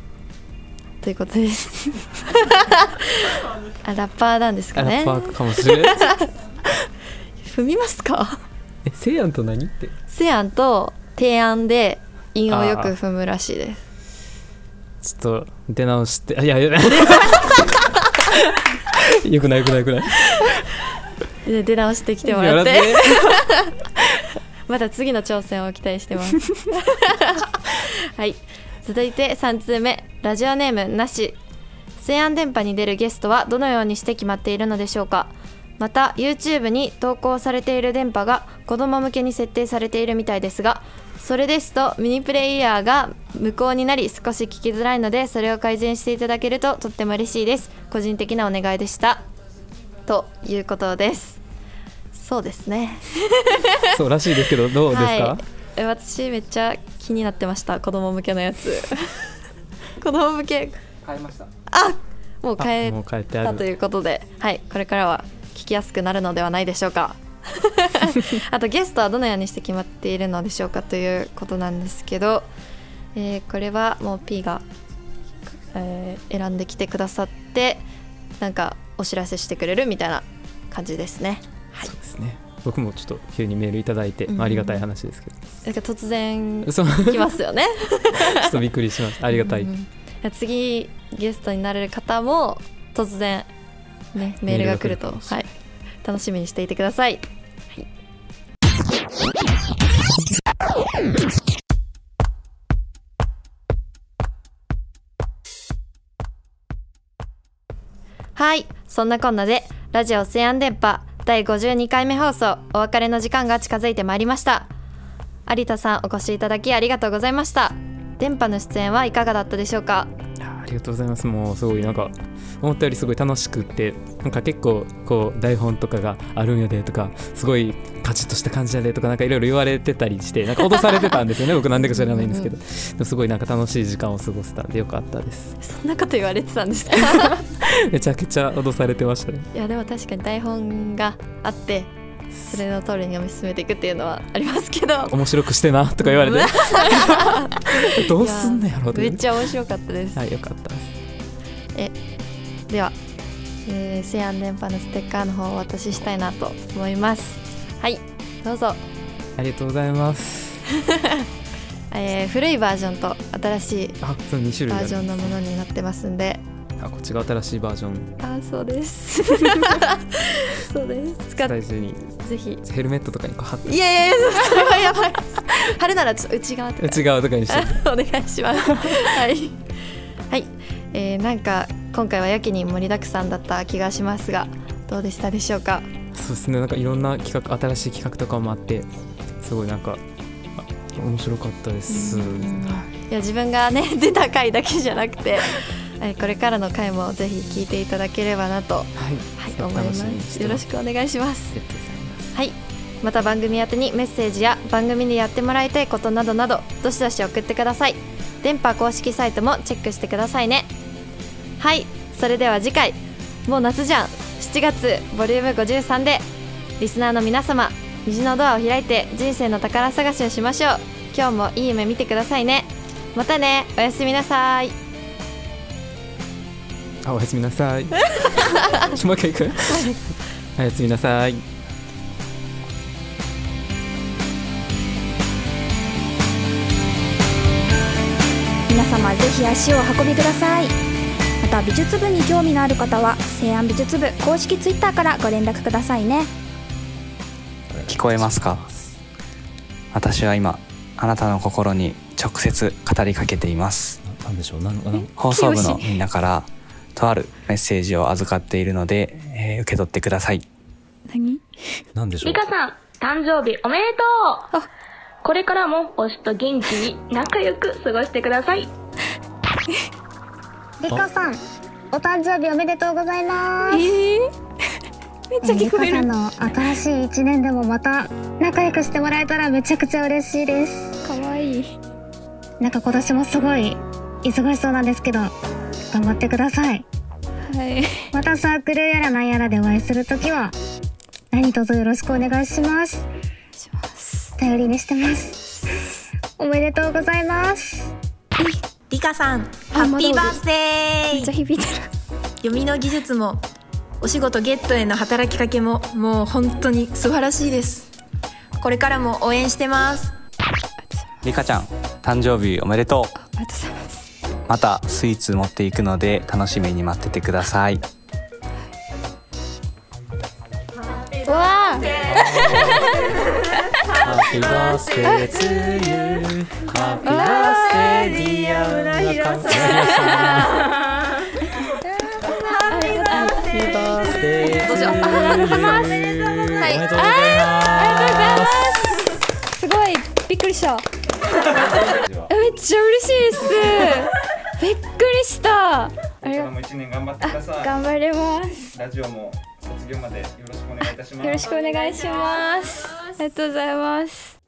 ということです。あラッパーなんですかね。
あラッパーかもしれない
踏みますか？
えせいやんと何って？
西安と提案で韻をよく踏むらしいです。
ちょっと出直して。あいやいや。よくないよくないよくない。
で出直してきてもらってまた次の挑戦を期待してます。はい。続いて3通目。ラジオネームなし。西安電波に出るゲストはどのようにして決まっているのでしょうか。また YouTube に投稿されている電波が子供向けに設定されているみたいですがそれですとミニプレイヤーが無効になり少し聞きづらいのでそれを改善していただけるととっても嬉しいです。個人的なお願いでした。ということですそうですね。
そうらしいですけどどうですか、
はい。え私めっちゃ気になってました。子供向けのやつ。子供向け。
変えました。
あもう変え
あもう変えてある。
たということで。はい。これからは聞きやすくなるのではないでしょうか。あとゲストはどのようにして決まっているのでしょうかということなんですけど、えーこれはもう P が、えー選んできてくださってなんかお知らせしてくれるみたいな感じですね
そうですね。僕もちょっと急にメールいただいて、
うん。
まあ、ありがたい話ですけど、
なんか突然来ますよね。
ちょっとびっくりしました。ありがたい、
うん次ゲストになれる方も突然ねメールが来るとはい。楽しみにしていてください、はい。そんなこんなでラジオ西安電波第52回目放送お別れの時間が近づいてまいりました。有田さんお越しいただきありがとうございました。電波の出演はいかがだったでしょうか？
りがとうございます。もうすごいなんか思ったよりすごい楽しくってなんか結構こう台本とかがあるんやでとかすごいカチッとした感じやでとかなんかいろいろ言われてたりしてなんか脅されてたんですよね 僕なんでか知らないんですけど。すごいなんか楽しい時間を過ごせたんでよかったです。
そんなこと言われてたんですか？
めちゃくちゃ脅されてましたね。
いやでも確かに台本があってそれの通りに読み進めていくっていうのはありますけど。
面白くしてなとか言われて。どうすんのやろうと
めっちゃ面白かったです。
はいよかった。です
えでは、えー、西安電波のステッカーの方をお渡ししたいなと思います。はい。どうぞ、
ありがとうございます。
えー古いバージョンと新しい
あその2種類ある
バージョンのものになってますんで
あこっちが新しいバージョン。
あそうです。そうです。使っ
大事に。
ぜひ。
ヘルメットとかにこう貼って。
いやいやいやそれはやばい。貼るならちょっと内側とか
内側とかにして。
お願いします。はい。はい、えー、なんか今回はやけに盛りだくさんだった気がしますがどうでしたでしょうか？
そうですね。なんかいろんな企画新しい企画とかもあってすごいなんかあ面白かったです、はい
いや自分がね出た回だけじゃなくて、はい、これからの回もぜひ聞いていただければなと、はい。思いま
す。
す。よろしくお願いします。はい。また番組宛てにメッセージや番組でやってもらいたいことなどなどどしどし送ってください。電波公式サイトもチェックしてくださいね。はい。それでは次回。もう夏じゃん。7月ボリューム53で。リスナーの皆様虹のドアを開いて人生の宝探しをしましょう。今日もいい夢見てくださいね。またね。おやすみなさい
あおやすみなさい。もう一回いく？おやすみなさい。
皆様ぜひ足をお運びください。また美術部に興味のある方は西安美術部公式ツイッターからご連絡くださいね。
聞こえますか？私は今あなたの心に直接語りかけています。
なんでしょう？
放送部のみんなからとあるメッセージを預かっているので、えー受け取ってください
何？
なんでしょう？
リカさん、誕生日おめでとうこれからも推しと元気に仲良く過ごしてください。
リカさん、お誕生日おめでとうございます。
めっちゃ聞こえる
リカさんの新しい一年でもまた仲良くしてもらえたらめちゃくちゃ嬉しいです。
かわいい。
なんか今年もすごい忙しそうなんですけど、頑張ってください。
はい。
またサークルやらなんやらでお会いするときは、何卒よろしくお願いします。頼りにしてます。おめでとうございます。
リカさん、ハッピーバースデーめっちゃ
響いてる。
読みの技術も、お仕事ゲットへの働きかけも、もう本当に素晴らしいです。これからも応援してます。
リカちゃん誕生日おめでとう
ありがとうございます。
またスイーツ持っていくので楽しみに待っててください。
わ
Happy birthday to you Happy birthday dear 村平さん Happy birthday
どうしようありがとうございますはい
おめでとうごいます
ありがとうございますすごいびっくりしためっちゃ嬉しいですびっくりした。ありが
もう一年頑張ってください。
頑張ります。
ラジオも卒業までよろしくお願いいたします。
よろしくお願いします。ありがとうございます